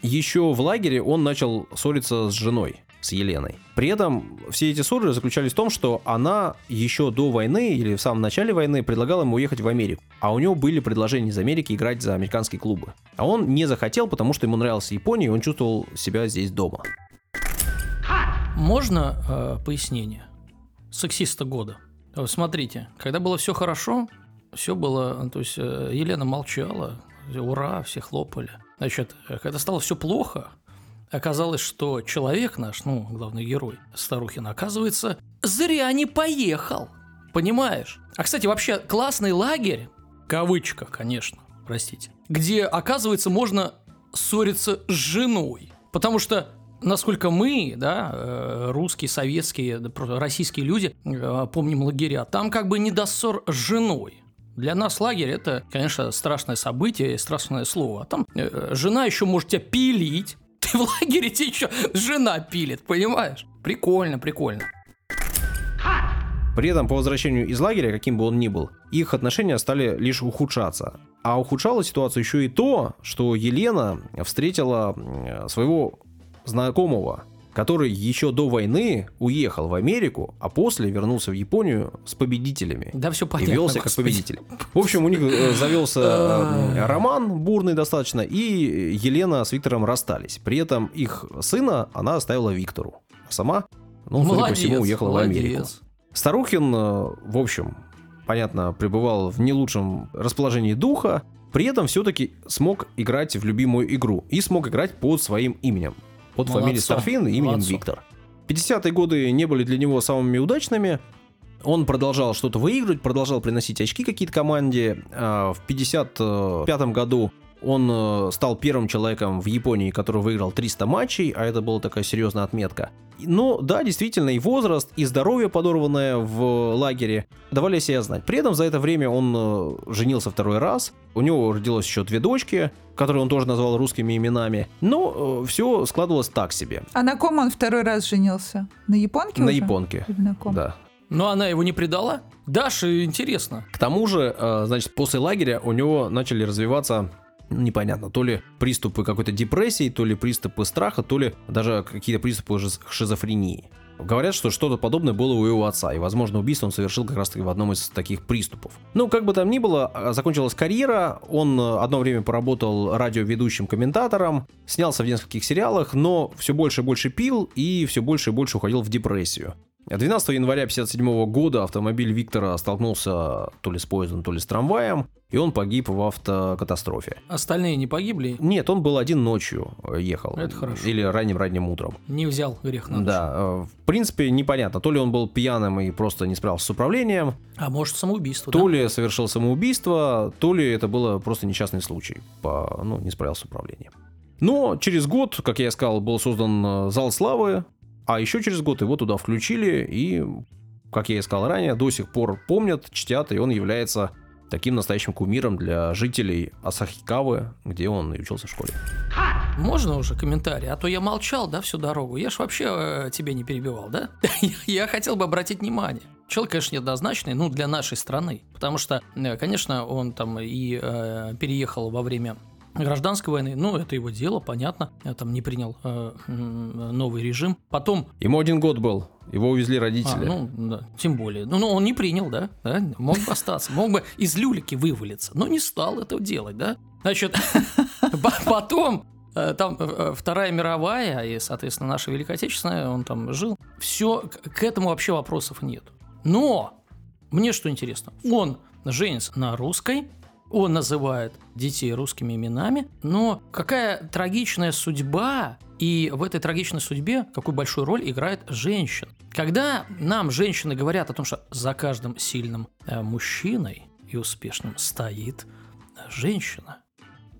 Еще в лагере он начал ссориться с женой, с Еленой. При этом все эти ссоры заключались в том, что она еще до войны или в самом начале войны предлагала ему уехать в Америку. А у него были предложения из Америки играть за американские клубы. А он не захотел, потому что ему нравилась Япония, и он чувствовал себя здесь дома. Можно э, пояснение? Сексиста года. Смотрите, когда было все хорошо, все было, то есть э, Елена молчала, ура, все хлопали. Значит, э, когда стало все плохо, оказалось, что человек наш, ну, главный герой Старухина, оказывается, зря не поехал. Понимаешь? А, кстати, вообще классный лагерь, в кавычках, конечно, простите, где, оказывается, можно ссориться с женой. Потому что насколько мы, да, э, русские, советские, российские люди, э, помним лагеря, там как бы не до ссор с женой. Для нас лагерь это, конечно, страшное событие, страшное слово. А там э, жена еще может тебя пилить. Ты в лагере тебе еще жена пилит, понимаешь? Прикольно, прикольно. При этом по возвращению из лагеря, каким бы он ни был, их отношения стали лишь ухудшаться. А ухудшало ситуацию еще и то, что Елена встретила своего знакомого, который еще до войны уехал в Америку, а после вернулся в Японию с победителями. Да все И понятно. велся как господи. победитель. В общем, у них э, завелся э, роман бурный достаточно, и Елена с Виктором расстались. При этом их сына она оставила Виктору. А сама, ну, судя по Молодец, всему, уехала в Америку. молодец. Старухин, э, в общем, понятно, пребывал в не лучшем расположении духа, при этом все-таки смог играть в любимую игру и смог играть под своим именем. Под фамилией Старфин именем молодцом. Виктор. 50-е годы не были для него самыми удачными. Он продолжал что-то выигрывать, продолжал приносить очки какие-то команде. А В 55 году Он э, стал первым человеком в Японии, который выиграл 300 матчей, а это была такая серьезная отметка. Но да, действительно, и возраст, и здоровье, подорванное в лагере, давали себя знать. При этом за это время он э, женился второй раз, у него родилось еще две дочки, которые он тоже назвал русскими именами, но э, все складывалось так себе. А на ком он второй раз женился? На японке На уже? японке. Или на ком? Да. Но она его не предала? Даша, интересно. К тому же, э, значит, после лагеря у него начали развиваться ну, непонятно, то ли приступы какой-то депрессии, то ли приступы страха, то ли даже какие-то приступы шиз- шизофрении. Говорят, что что-то подобное было у его отца, и, возможно, убийство он совершил как раз-таки в одном из таких приступов. Ну, как бы там ни было, э, закончилась карьера, он э, одно время поработал радиоведущим комментатором, снялся в нескольких сериалах, но все больше и больше пил и все больше и больше уходил в депрессию. 12 января 1957 года автомобиль Виктора столкнулся то ли с поездом, то ли с трамваем, и он погиб в автокатастрофе. Остальные не погибли? Нет, он был один ночью э, ехал. Это хорошо. Или ранним-ранним утром. Не взял грех на душу. Да, э, в принципе, непонятно, то ли он был пьяным и просто не справился с управлением, А может самоубийство, то да? ли совершил самоубийство, то ли это было просто несчастный случай, по, ну, не справился с управлением. Но через год, как я и сказал, был создан э, Зал Славы, а еще через год его туда включили, и, как я и сказал ранее, до сих пор помнят, чтят, и он является таким настоящим кумиром для жителей Асахикавы, где он и учился в школе. Можно уже комментарий? А то я молчал, да, всю дорогу. Я ж вообще э, тебя не перебивал, да? Я хотел бы обратить внимание. Человек, конечно, неоднозначный, ну, для нашей страны. Потому что, э, конечно, он там и э, переехал во время гражданской войны, ну, это его дело, понятно, Я там не принял э, новый режим. Потом, Ему один год был, его увезли а, родители. ну, да, тем более, ну, ну, он не принял, да, да, мог бы остаться, мог бы из люлики вывалиться, но не стал этого делать, да. Значит, по- потом э, там э, Вторая мировая и, соответственно, наша Великая Отечественная, он там жил. Все, к этому вообще вопросов нет. Но мне что интересно, он женится на русской, он называет детей русскими именами, но какая трагичная судьба, и в этой трагичной судьбе какую большую роль играет женщина. Когда нам женщины говорят о том, что за каждым сильным э, мужчиной и успешным стоит женщина,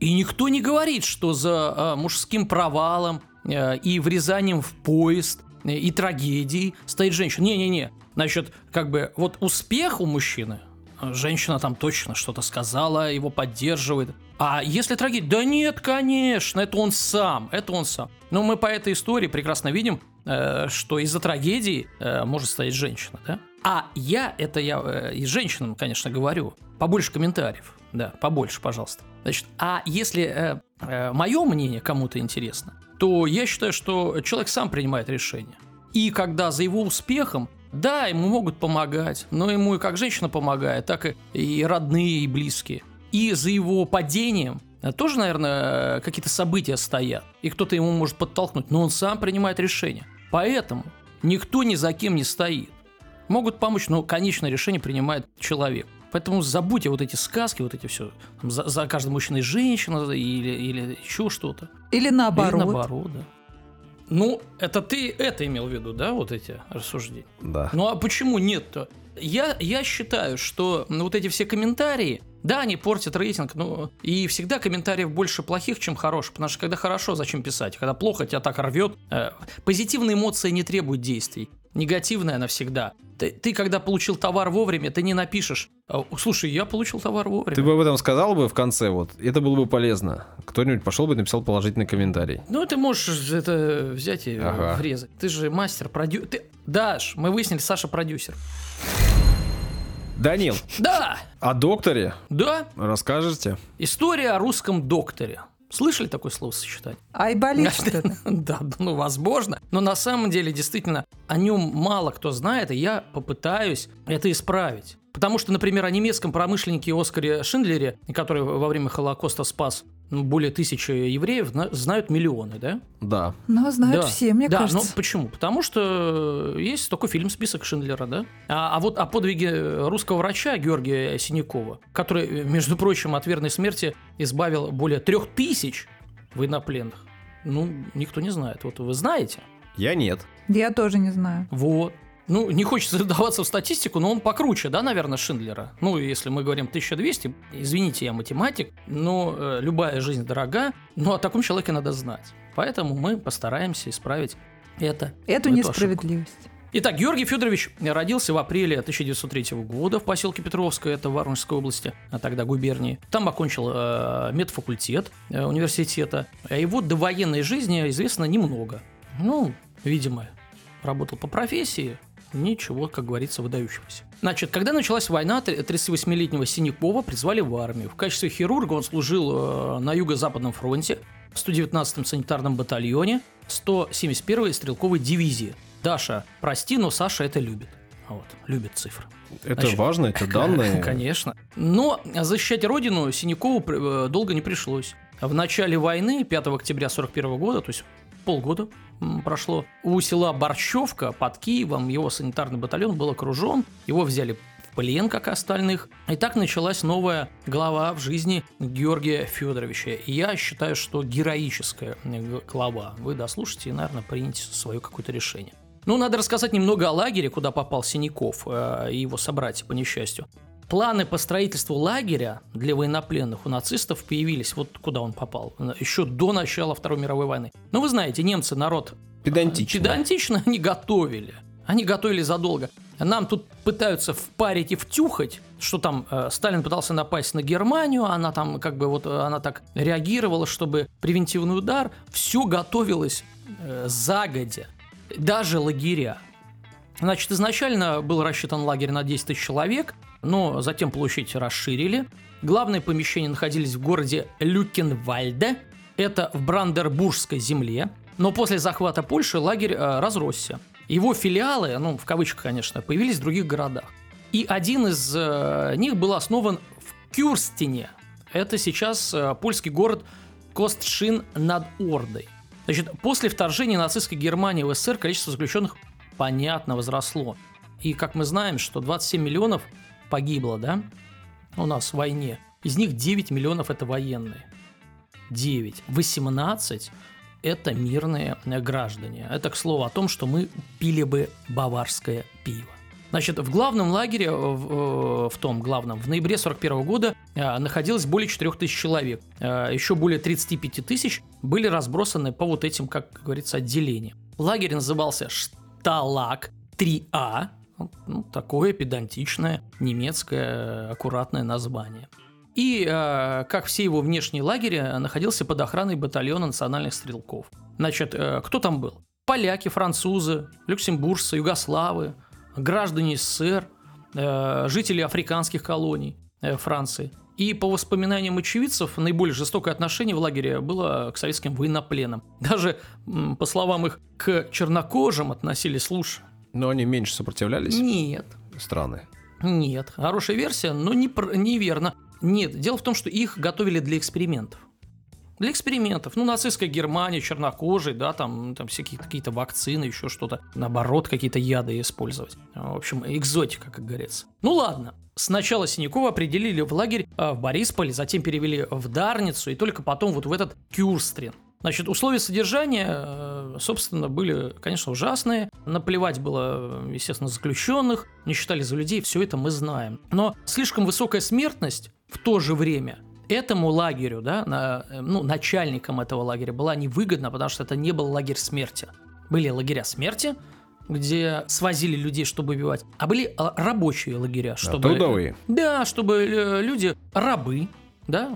и никто не говорит, что за э, мужским провалом э, и врезанием в поезд э, и трагедией стоит женщина. Не-не-не. Значит, как бы вот успех у мужчины, э, женщина там точно что-то сказала, его поддерживает. А если трагедия? Да нет, конечно, это он сам, это он сам. Но мы по этой истории прекрасно видим, э, что из-за трагедии э, может стоять женщина, да? А я, это я э, и женщинам, конечно, говорю, побольше комментариев, да, побольше, пожалуйста. Значит, а если мое мнение кому-то интересно, то я считаю, что человек сам принимает решение. И когда за его успехом, да, ему могут помогать, но ему и как женщина помогает, так и, и родные, и близкие. И за его падением э, тоже, наверное, какие-то события стоят, и кто-то ему может подтолкнуть, но он сам принимает решение. Поэтому никто ни за кем не стоит. Могут помочь, но конечное решение принимает человек. Поэтому забудьте вот эти сказки, вот эти все. Там, за, за каждым мужчиной женщина или, или еще что-то. Или наоборот. Или наоборот, да. Ну, это ты это имел в виду, да, вот эти рассуждения? Да. Ну а почему нет-то? Я, я считаю, что вот эти все комментарии, да, они портят рейтинг, ну, и всегда комментариев больше плохих, чем хороших, потому что когда хорошо, зачем писать? Когда плохо, тебя так рвет. Э, позитивная эмоция не требует действий, негативная она всегда. Ты, ты когда получил товар вовремя, ты не напишешь, «Э, слушай, я получил товар вовремя. Ты бы об этом сказал бы в конце, вот, это было бы полезно. Кто-нибудь пошел бы и написал положительный комментарий. Ну, ты можешь это взять и Ага. врезать. Ты же мастер, продюсер. Ты... Даш, мы выяснили, Саша продюсер. Данил, Да, о докторе да, расскажете? история о русском докторе. Слышали такое словосочетание? Ай, болит что-то. Да, да, ну, возможно. Но на самом деле, действительно, о нем мало кто знает, и я попытаюсь это исправить. Потому что, например, о немецком промышленнике Оскаре Шиндлере, который во время Холокоста спас ну, более тысячи евреев, зна- знают миллионы, да? Да. Но знают Да. все, мне да, кажется. ну почему? Потому что есть такой фильм «Список Шиндлера», да? А, а вот о подвиге русского врача Георгия Синякова, который, между прочим, от верной смерти избавил более трех тысяч военнопленных, ну, никто не знает. Вот вы знаете? Я нет. Я тоже не знаю. Вот. Ну, не хочется вдаваться в статистику, но он покруче, да, наверное, Шиндлера. Ну, если мы говорим 1200, извините, я математик, но э, любая жизнь дорога, но о таком человеке надо знать. Поэтому мы постараемся исправить это. Эту несправедливость. Ошибку. Итак, Георгий Федорович родился в апреле 1903 года в поселке Петровское, это в Воронежской области, а тогда губернии. Там окончил э, медфакультет э, университета. О его довоенной жизни известно немного. Ну, видимо, работал по профессии, ничего, как говорится, выдающегося. Значит, когда началась война, 38-летнего Синякова призвали в армию. В качестве хирурга он служил э, на Юго-Западном фронте, в 119-м санитарном батальоне 171-й стрелковой дивизии. Даша, прости, но Саша это любит. Вот, любит цифры. Это Значит, важно, это данные. Конечно. Но защищать родину Синякову э, долго не пришлось. В начале войны, 5 октября 1941 года, то есть полгода прошло, у села Борщевка под Киевом его санитарный батальон был окружен, его взяли в плен, как и остальных. И так началась новая глава в жизни Георгия Федоровича. И я считаю, что героическая глава. Вы дослушайте и, наверное, примите свое какое-то решение. Ну, надо рассказать немного о лагере, куда попал Синяков э, и его собратья, по несчастью. Планы по строительству лагеря для военнопленных у нацистов появились, вот куда он попал, еще до начала Второй мировой войны. Но вы знаете, немцы народ педантично, педантично они готовили. Они готовили задолго. Нам тут пытаются впарить и втюхать, что там э, Сталин пытался напасть на Германию, она там как бы вот она так реагировала, чтобы превентивный удар. Все готовилось э, загодя даже лагеря. Значит, изначально был рассчитан лагерь на 10 тысяч человек, но затем площадь расширили. Главные помещения находились в городе Люкенвальде, это в Брандербургской земле. Но после захвата Польши лагерь э, разросся. Его филиалы, ну, в кавычках, конечно, появились в других городах. И один из э, них был основан в Кюрстине. Это сейчас э, польский город Костшин над Ордой. Значит, после вторжения нацистской Германии в СССР количество заключенных, понятно, возросло. И как мы знаем, что 27 миллионов погибло, да, у нас в войне. Из них 9 миллионов это военные. 9. 18 это мирные граждане. Это, к слову, о том, что мы пили бы баварское пиво. Значит, в главном лагере, в, в том главном, в ноябре 41 года а, находилось более 4 тысяч человек. Еще более 35 тысяч были разбросаны по вот этим, как говорится, отделениям. Лагерь назывался Шталак 3А, ну, такое педантичное немецкое аккуратное название. И, э, как все его внешние лагеря, находился под охраной батальона национальных стрелков. Значит, э, кто там был? Поляки, французы, люксембуржцы, югославы, граждане СССР, э, жители африканских колоний э, Франции. И по воспоминаниям очевидцев, наиболее жестокое отношение в лагере было к советским военнопленным. Даже, по словам их, к чернокожим относились лучше. Но они меньше сопротивлялись? Нет. Страны? Нет. Хорошая версия, но не, неверно. Нет. Дело в том, что их готовили для экспериментов для экспериментов. Ну, нацистская Германия, чернокожий, да, там, там всякие какие-то вакцины, еще что-то. Наоборот, какие-то яды использовать. В общем, экзотика, как говорится. Ну ладно. Сначала Синякова определили в лагерь а, в Борисполе, затем перевели в Дарницу и только потом вот в этот Кюрстрин. Значит, условия содержания, э, собственно, были, конечно, ужасные. Наплевать было, естественно, заключенных, не считали за людей, все это мы знаем. Но слишком высокая смертность в то же время этому лагерю, да, на, ну, начальникам этого лагеря была невыгодна, потому что это не был лагерь смерти. Были лагеря смерти, где свозили людей, чтобы убивать, а были а, рабочие лагеря, чтобы... А трудовые. Да, чтобы э, люди, рабы, да,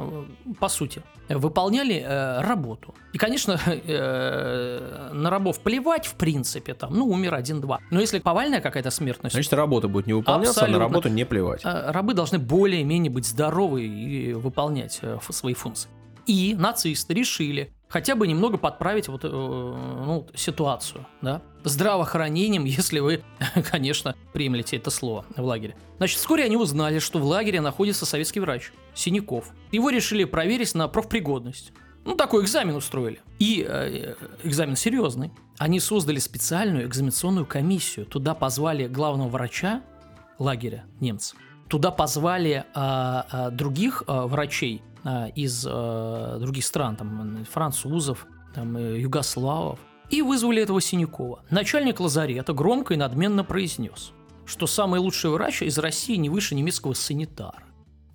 по сути, выполняли э, работу. И, конечно, э, на рабов плевать, в принципе, там, ну, умер один-два. Но если повальная какая-то смертность... Значит, работа будет не выполняться, абсолютно. а на работу не плевать. Э, рабы должны более-менее быть здоровы и выполнять э, свои функции. И нацисты решили хотя бы немного подправить вот, э, ну, ситуацию, да, здравоохранением, если вы, конечно, приемлете это слово в лагере. Значит, вскоре они узнали, что в лагере находится советский врач Синяков. Его решили проверить на профпригодность. Ну, такой экзамен устроили. И э, экзамен серьезный. Они создали специальную экзаменационную комиссию. Туда позвали главного врача лагеря немцев. Туда позвали э, других э, врачей из э, других стран, там, французов, там, э, югославов. и вызвали этого Синякова. Начальник лазарета громко и надменно произнес, что самый лучший врач из России не выше немецкого санитара.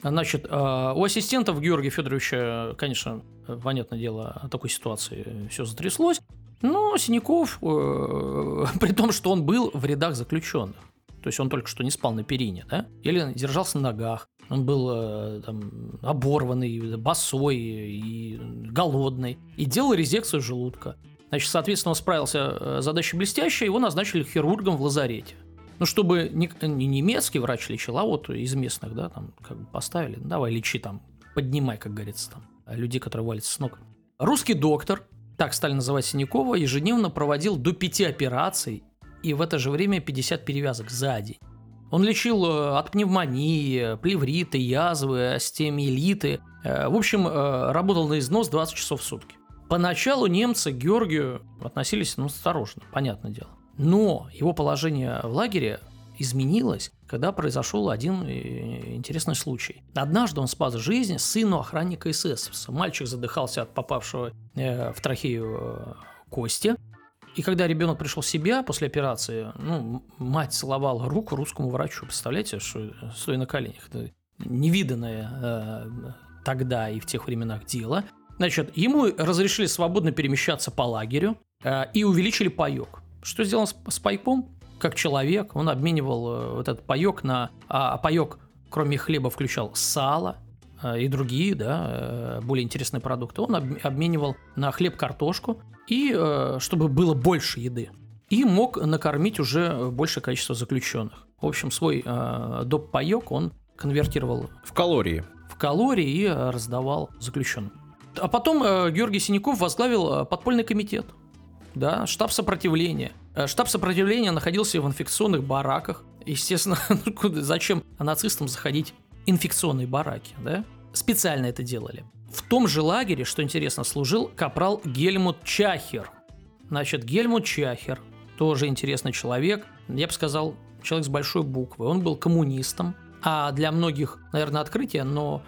Значит, э, у ассистентов Георгия Федоровича, конечно, понятное дело, о такой ситуации все затряслось, но Синяков, э, при том, что он был в рядах заключенных, то есть он только что не спал на перине, да, или держался на ногах, он был э, там, оборванный, босой и голодный, и делал резекцию желудка. Значит, соответственно, он справился с задачей блестяще, его назначили хирургом в лазарете. Ну, чтобы не, не немецкий врач лечил, а вот из местных, да, там, как бы поставили, ну, давай лечи там, поднимай, как говорится, там, людей, которые валятся с ног. Русский доктор, так стали называть Синякова, ежедневно проводил до пяти операций и в это же время 50 перевязок за день. Он лечил э, от пневмонии, плевриты, язвы, остеомиелиты. Э, в общем, э, работал на износ 20 часов в сутки. Поначалу немцы к Георгию относились ну, осторожно, понятное дело. Но его положение в лагере изменилось, когда произошел один интересный случай. Однажды он спас жизнь сыну охранника СС. Мальчик задыхался от попавшего в трахею кости. И когда ребенок пришел в себя после операции, ну, мать целовала руку русскому врачу. Представляете, что стоя на коленях. Это невиданное э, тогда и в тех временах дело. Значит, ему разрешили свободно перемещаться по лагерю э, и увеличили паек. Что сделал с, с пайком? Как человек, он обменивал э, вот этот паек на... А, а паек, кроме хлеба, включал сало, э, и другие, да, э, более интересные продукты, он обменивал на хлеб картошку, и чтобы было больше еды. И мог накормить уже большее количество заключенных. В общем, свой доп. паек он конвертировал в калории. В калории и раздавал заключенным. А потом Георгий Синяков возглавил подпольный комитет – да, штаб сопротивления. Э, штаб сопротивления находился в инфекционных бараках. Естественно, ну, зачем нацистам заходить в инфекционные бараки, да? Специально это делали. В том же лагере, что интересно, служил капрал Гельмут Чахер. Значит, Гельмут Чахер, тоже интересный человек, я бы сказал, человек с большой буквы. Он был коммунистом, а для многих, наверное, открытие, но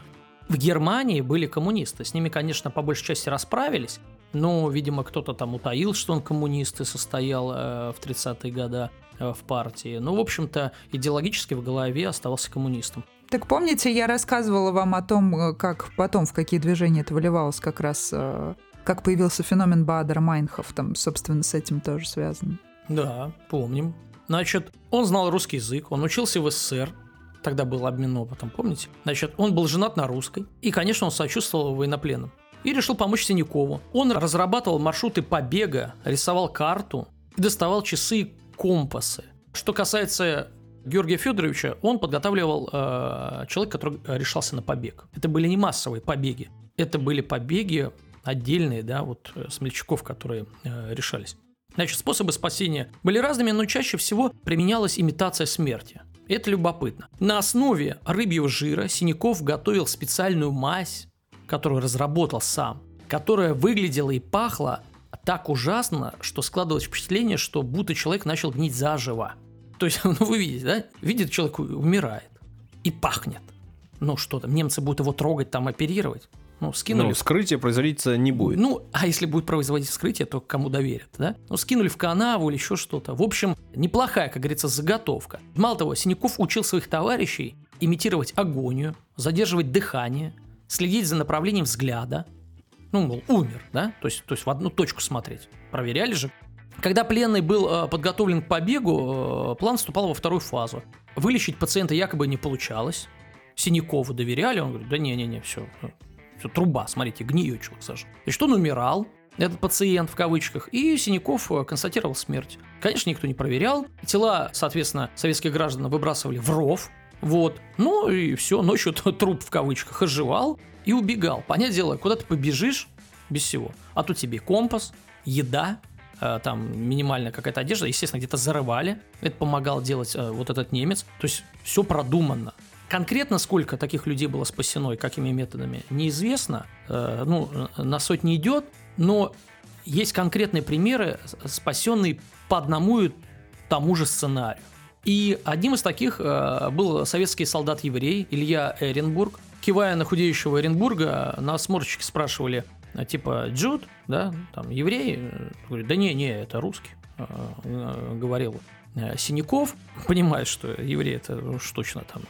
в Германии были коммунисты. С ними, конечно, по большей части расправились, но, видимо, кто-то там утаил, что он коммунист и состоял э, в 30-е годы э, в партии. Ну, в общем-то, идеологически в голове оставался коммунистом. Так помните, я рассказывала вам о том, э, как потом, в какие движения это выливалось, как раз э, как появился феномен Баадера-Майнхоф, там, собственно, с этим тоже связано. Да, помним. Значит, он знал русский язык, он учился в СССР, тогда был обмен опытом, помните? Значит, он был женат на русской, и, конечно, он сочувствовал военнопленным и решил помочь Синякову. Он разрабатывал маршруты побега, рисовал карту доставал часы и компасы. Что касается Георгия Федоровича, он подготавливал э, человека, который решался на побег. Это были не массовые побеги, это были побеги отдельные, да, вот э, смельчаков, которые э, решались. Значит, способы спасения были разными, но чаще всего применялась имитация смерти. Это любопытно. На основе рыбьего жира Синяков готовил специальную мазь, которую разработал сам, которая выглядела и пахла так ужасно, что складывалось впечатление, что будто человек начал гнить заживо. То есть, ну вы видите, да? Видит человек умирает и пахнет. Ну что там, немцы будут его трогать, там оперировать. Ну, скинули. Ну, вскрытие производиться не будет. Ну, а если будет производить вскрытие, то кому доверят, да? Ну, скинули в канаву или еще что-то. В общем, неплохая, как говорится, заготовка. Мало того, Синяков учил своих товарищей имитировать агонию, задерживать дыхание, следить за направлением взгляда, ну, мол, умер, да, то есть, то есть в одну точку смотреть. Проверяли же. Когда пленный был э, подготовлен к побегу, э, план вступал во вторую фазу. Вылечить пациента якобы не получалось. Синякову доверяли, он говорит, да не-не-не, все, ну, все, труба, смотрите, гниет человек сажал. И что он умирал, этот пациент в кавычках, и Синяков э, констатировал смерть. Конечно, никто не проверял. Тела, соответственно, советских граждан выбрасывали в ров, вот. Ну и все, ночью труп в кавычках оживал и убегал. Понятное дело, куда ты побежишь без всего. А тут тебе компас, еда, там минимальная какая-то одежда, естественно, где-то зарывали. Это помогал делать э, вот этот немец. То есть все продуманно. Конкретно сколько таких людей было спасено и какими методами, неизвестно. Э, ну, на сотни идет, но есть конкретные примеры, спасенные по одному и тому же сценарию. И одним из таких э, был советский солдат-еврей Илья Эренбург. Кивая на худеющего Эренбурга, нас морчики спрашивали, типа Джуд, да, там еврей, говорит, да не, не, это русский, говорил Синяков, понимает, что еврей это уж точно там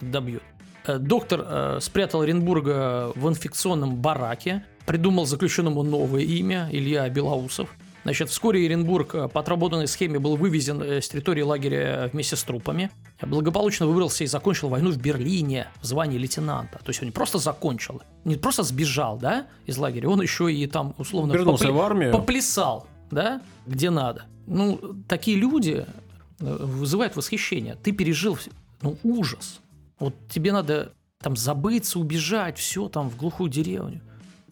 добьет. Доктор спрятал Оренбурга в инфекционном бараке, придумал заключенному новое имя Илья Белоусов. Значит, вскоре Оренбург по отработанной схеме был вывезен с территории лагеря вместе с трупами. Благополучно выбрался и закончил войну в Берлине в звании лейтенанта. То есть он не просто закончил, не просто сбежал, да, из лагеря, он еще и там условно Вернулся попли- в армию. поплясал, да, где надо. Ну, такие люди э, вызывают восхищение. Ты пережил ну, ужас. Вот тебе надо там забыться, убежать, все там в глухую деревню.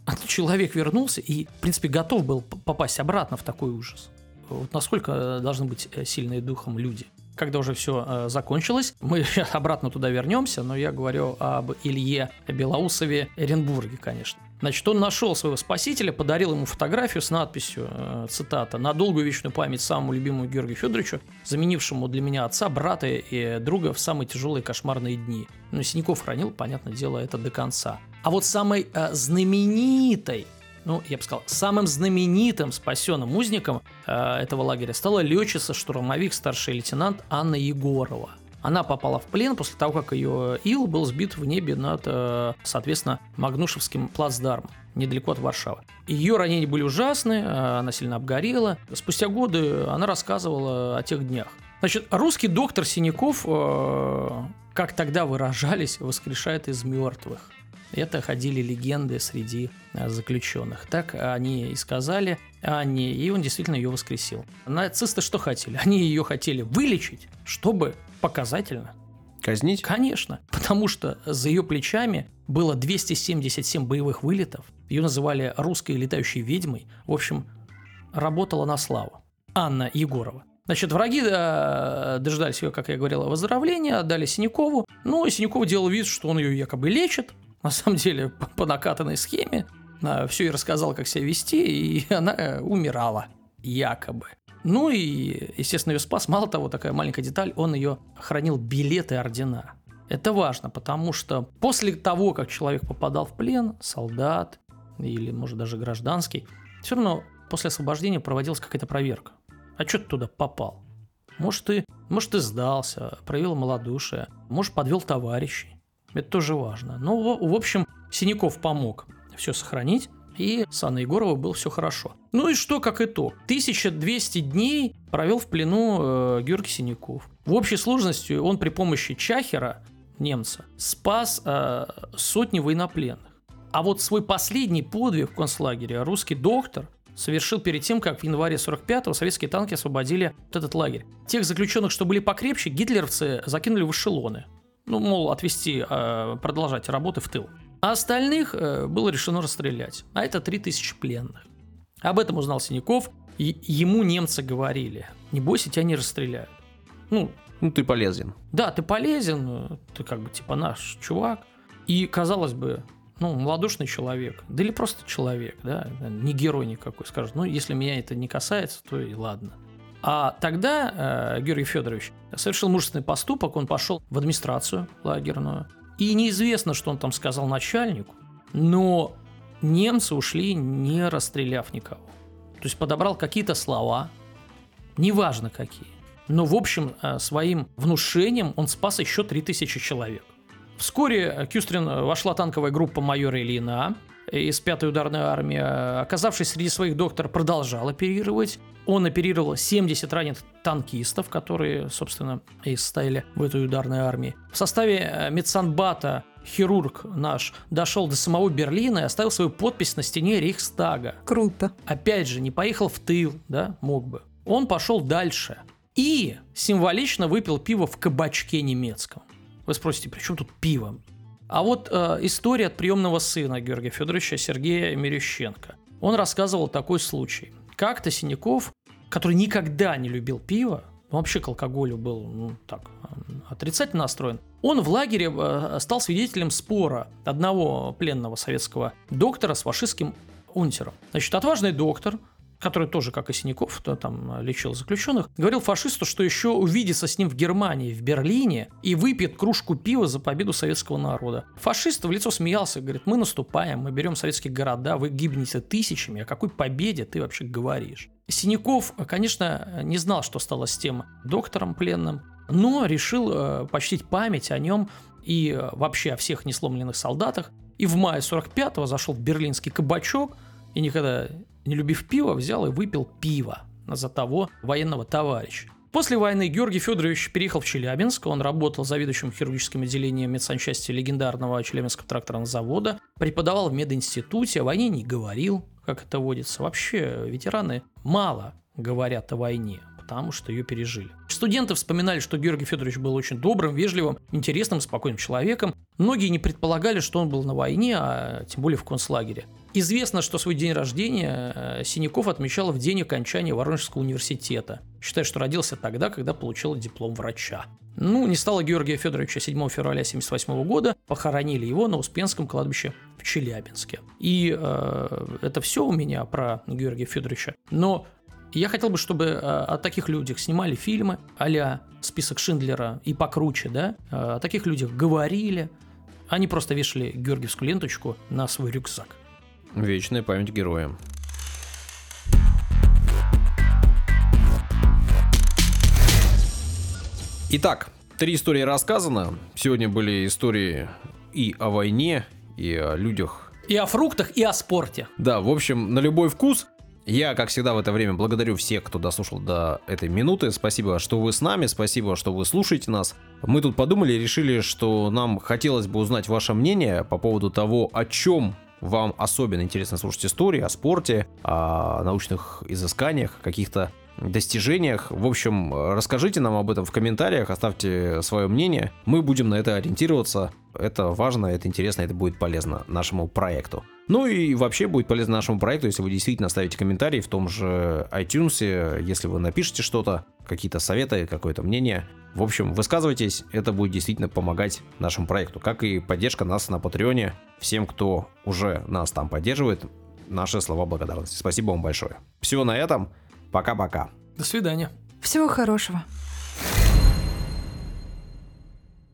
А человек вернулся и, в принципе, готов был попасть обратно в такой ужас. Вот насколько должны быть э, сильные духом люди – когда уже все э, закончилось. Мы обратно туда вернемся, но я говорю об Илье Белоусове Эренбурге, конечно. Значит, он нашел своего спасителя, подарил ему фотографию с надписью, э, цитата, «На долгую вечную память самому любимому Георгию Федоровичу, заменившему для меня отца, брата и друга в самые тяжелые кошмарные дни». Ну, Синяков хранил, понятное дело, это до конца. А вот самой э, знаменитой ну, я бы сказал, самым знаменитым спасенным узником э, этого лагеря стала летчица-штурмовик старший лейтенант Анна Егорова. Она попала в плен после того, как ее ил был сбит в небе над, э, соответственно, Магнушевским плацдармом, недалеко от Варшавы. Ее ранения были ужасны, э, она сильно обгорела. Спустя годы она рассказывала о тех днях. Значит, русский доктор Синяков, э, как тогда выражались, воскрешает из мертвых. Это ходили легенды среди а, заключенных. Так они и сказали Анне, и он действительно ее воскресил. Нацисты что хотели? Они ее хотели вылечить, чтобы показательно Казнить? Конечно, потому что за ее плечами было 277 боевых вылетов. Ее называли русской летающей ведьмой. В общем, работала на славу. Анна Егорова. Значит, враги э, дождались ее, как я говорил, выздоровления, отдали Синякову. Ну, и Синяков делал вид, что он ее якобы лечит, на самом деле по, по накатанной схеме. Все ей рассказал, как себя вести, и она э, умирала, якобы. Ну и, естественно, ее спас. Мало того, такая маленькая деталь, он ее хранил билеты ордена. Это важно, потому что после того, как человек попадал в плен, солдат или, может, даже гражданский, все равно после освобождения проводилась какая-то проверка. А что ты туда попал? Может, ты, может, ты сдался, проявил малодушие, может, подвел товарищей. Это тоже важно. Ну, в общем, Синяков помог все сохранить, и с Анной Егоровой было все хорошо. Ну и что, как итог? 1200 дней провел в плену э, Георгий Синяков. В общей сложности он при помощи Чахера, немца, спас э, сотни военнопленных. А вот свой последний подвиг в концлагере русский доктор совершил перед тем, как в январе 45-го советские танки освободили вот этот лагерь. Тех заключенных, что были покрепче, гитлеровцы закинули в эшелоны ну, мол, отвести, э, продолжать работы в тыл. А остальных э, было решено расстрелять. А это 3000 пленных. Об этом узнал Синяков, и ему немцы говорили, не бойся, тебя не расстреляют. Ну, ну, ты полезен. Да, ты полезен, ты как бы типа наш чувак. И, казалось бы, ну, малодушный человек, да или просто человек, да, не герой никакой, скажет, ну, если меня это не касается, то и ладно. А тогда э, Георгий Федорович совершил мужественный поступок, он пошел в администрацию лагерную. И неизвестно, что он там сказал начальнику, но немцы ушли, не расстреляв никого. То есть подобрал какие-то слова, неважно какие. Но, в общем, э, своим внушением он спас еще 3000 человек. Вскоре Кюстрин вошла танковая группа майора Ильина из 5-й ударной армии. Оказавшись среди своих, доктор продолжал оперировать. Он оперировал 70 раненых танкистов, которые, собственно, и стояли в этой ударной армии. В составе э, медсанбата хирург наш дошел до самого Берлина и оставил свою подпись на стене Рейхстага. Круто. Опять же, не поехал в тыл, да, мог бы. Он пошел дальше и символично выпил пиво в кабачке немецком. Вы спросите, при чем тут пиво? А вот э, история от приемного сына Георгия Федоровича Сергея Мерещенко. Он рассказывал такой случай. Как-то Синяков, который никогда не любил пиво, вообще к алкоголю был ну, так, отрицательно настроен, он в лагере э, стал свидетелем спора одного пленного советского доктора с фашистским унтером. Значит, отважный доктор который тоже, как и Синяков, то там лечил заключенных, говорил фашисту, что еще увидится с ним в Германии, в Берлине и выпьет кружку пива за победу советского народа. Фашист в лицо смеялся, говорит, мы наступаем, мы берем советские города, вы гибнете тысячами, о какой победе ты вообще говоришь? Синяков, конечно, не знал, что стало с тем доктором пленным, но решил э, почтить память о нем и э, вообще о всех несломленных солдатах. И в мае 45-го зашел в берлинский кабачок и никогда не любив пиво, взял и выпил пиво за того военного товарища. После войны Георгий Федорович переехал в Челябинск, он работал заведующим хирургическим отделением медсанчасти легендарного Челябинского тракторного завода, преподавал в мединституте, о войне не говорил, как это водится. Вообще ветераны мало говорят о войне потому что ее пережили. Студенты вспоминали, что Георгий Федорович был очень добрым, вежливым, интересным, спокойным человеком. Многие не предполагали, что он был на войне, а тем более в концлагере. Известно, что свой день рождения э, Синяков отмечал в день окончания Воронежского университета. Считает, что родился тогда, когда получил диплом врача. Ну, не стало Георгия Федоровича 7 февраля 1978 года, похоронили его на Успенском кладбище в Челябинске. И э, это все у меня про Георгия Федоровича. Но я хотел бы, чтобы э, о таких людях снимали фильмы а «Список Шиндлера» и покруче, да, э, о таких людях говорили, они просто вешали георгиевскую ленточку на свой рюкзак. Вечная память героям. Итак, три истории рассказано. Сегодня были истории и о войне, и о людях. И о фруктах, и о спорте. Да, в общем, на любой вкус. Я, как всегда, в это время благодарю всех, кто дослушал до этой минуты. Спасибо, что вы с нами, спасибо, что вы слушаете нас. Мы тут подумали и решили, что нам хотелось бы узнать ваше мнение по поводу того, о чем вам особенно интересно слушать истории о спорте, о научных изысканиях, каких-то достижениях. В общем, расскажите нам об этом в комментариях, оставьте свое мнение. Мы будем на это ориентироваться. Это важно, это интересно, это будет полезно нашему проекту. Ну и вообще будет полезно нашему проекту, если вы действительно оставите комментарий в том же iTunes, если вы напишите что-то, какие-то советы, какое-то мнение. В общем, высказывайтесь, это будет действительно помогать нашему проекту, как и поддержка нас на Патреоне. Всем, кто уже нас там поддерживает, наши слова благодарности. Спасибо вам большое. Всего на этом. Пока-пока. До свидания. Всего хорошего.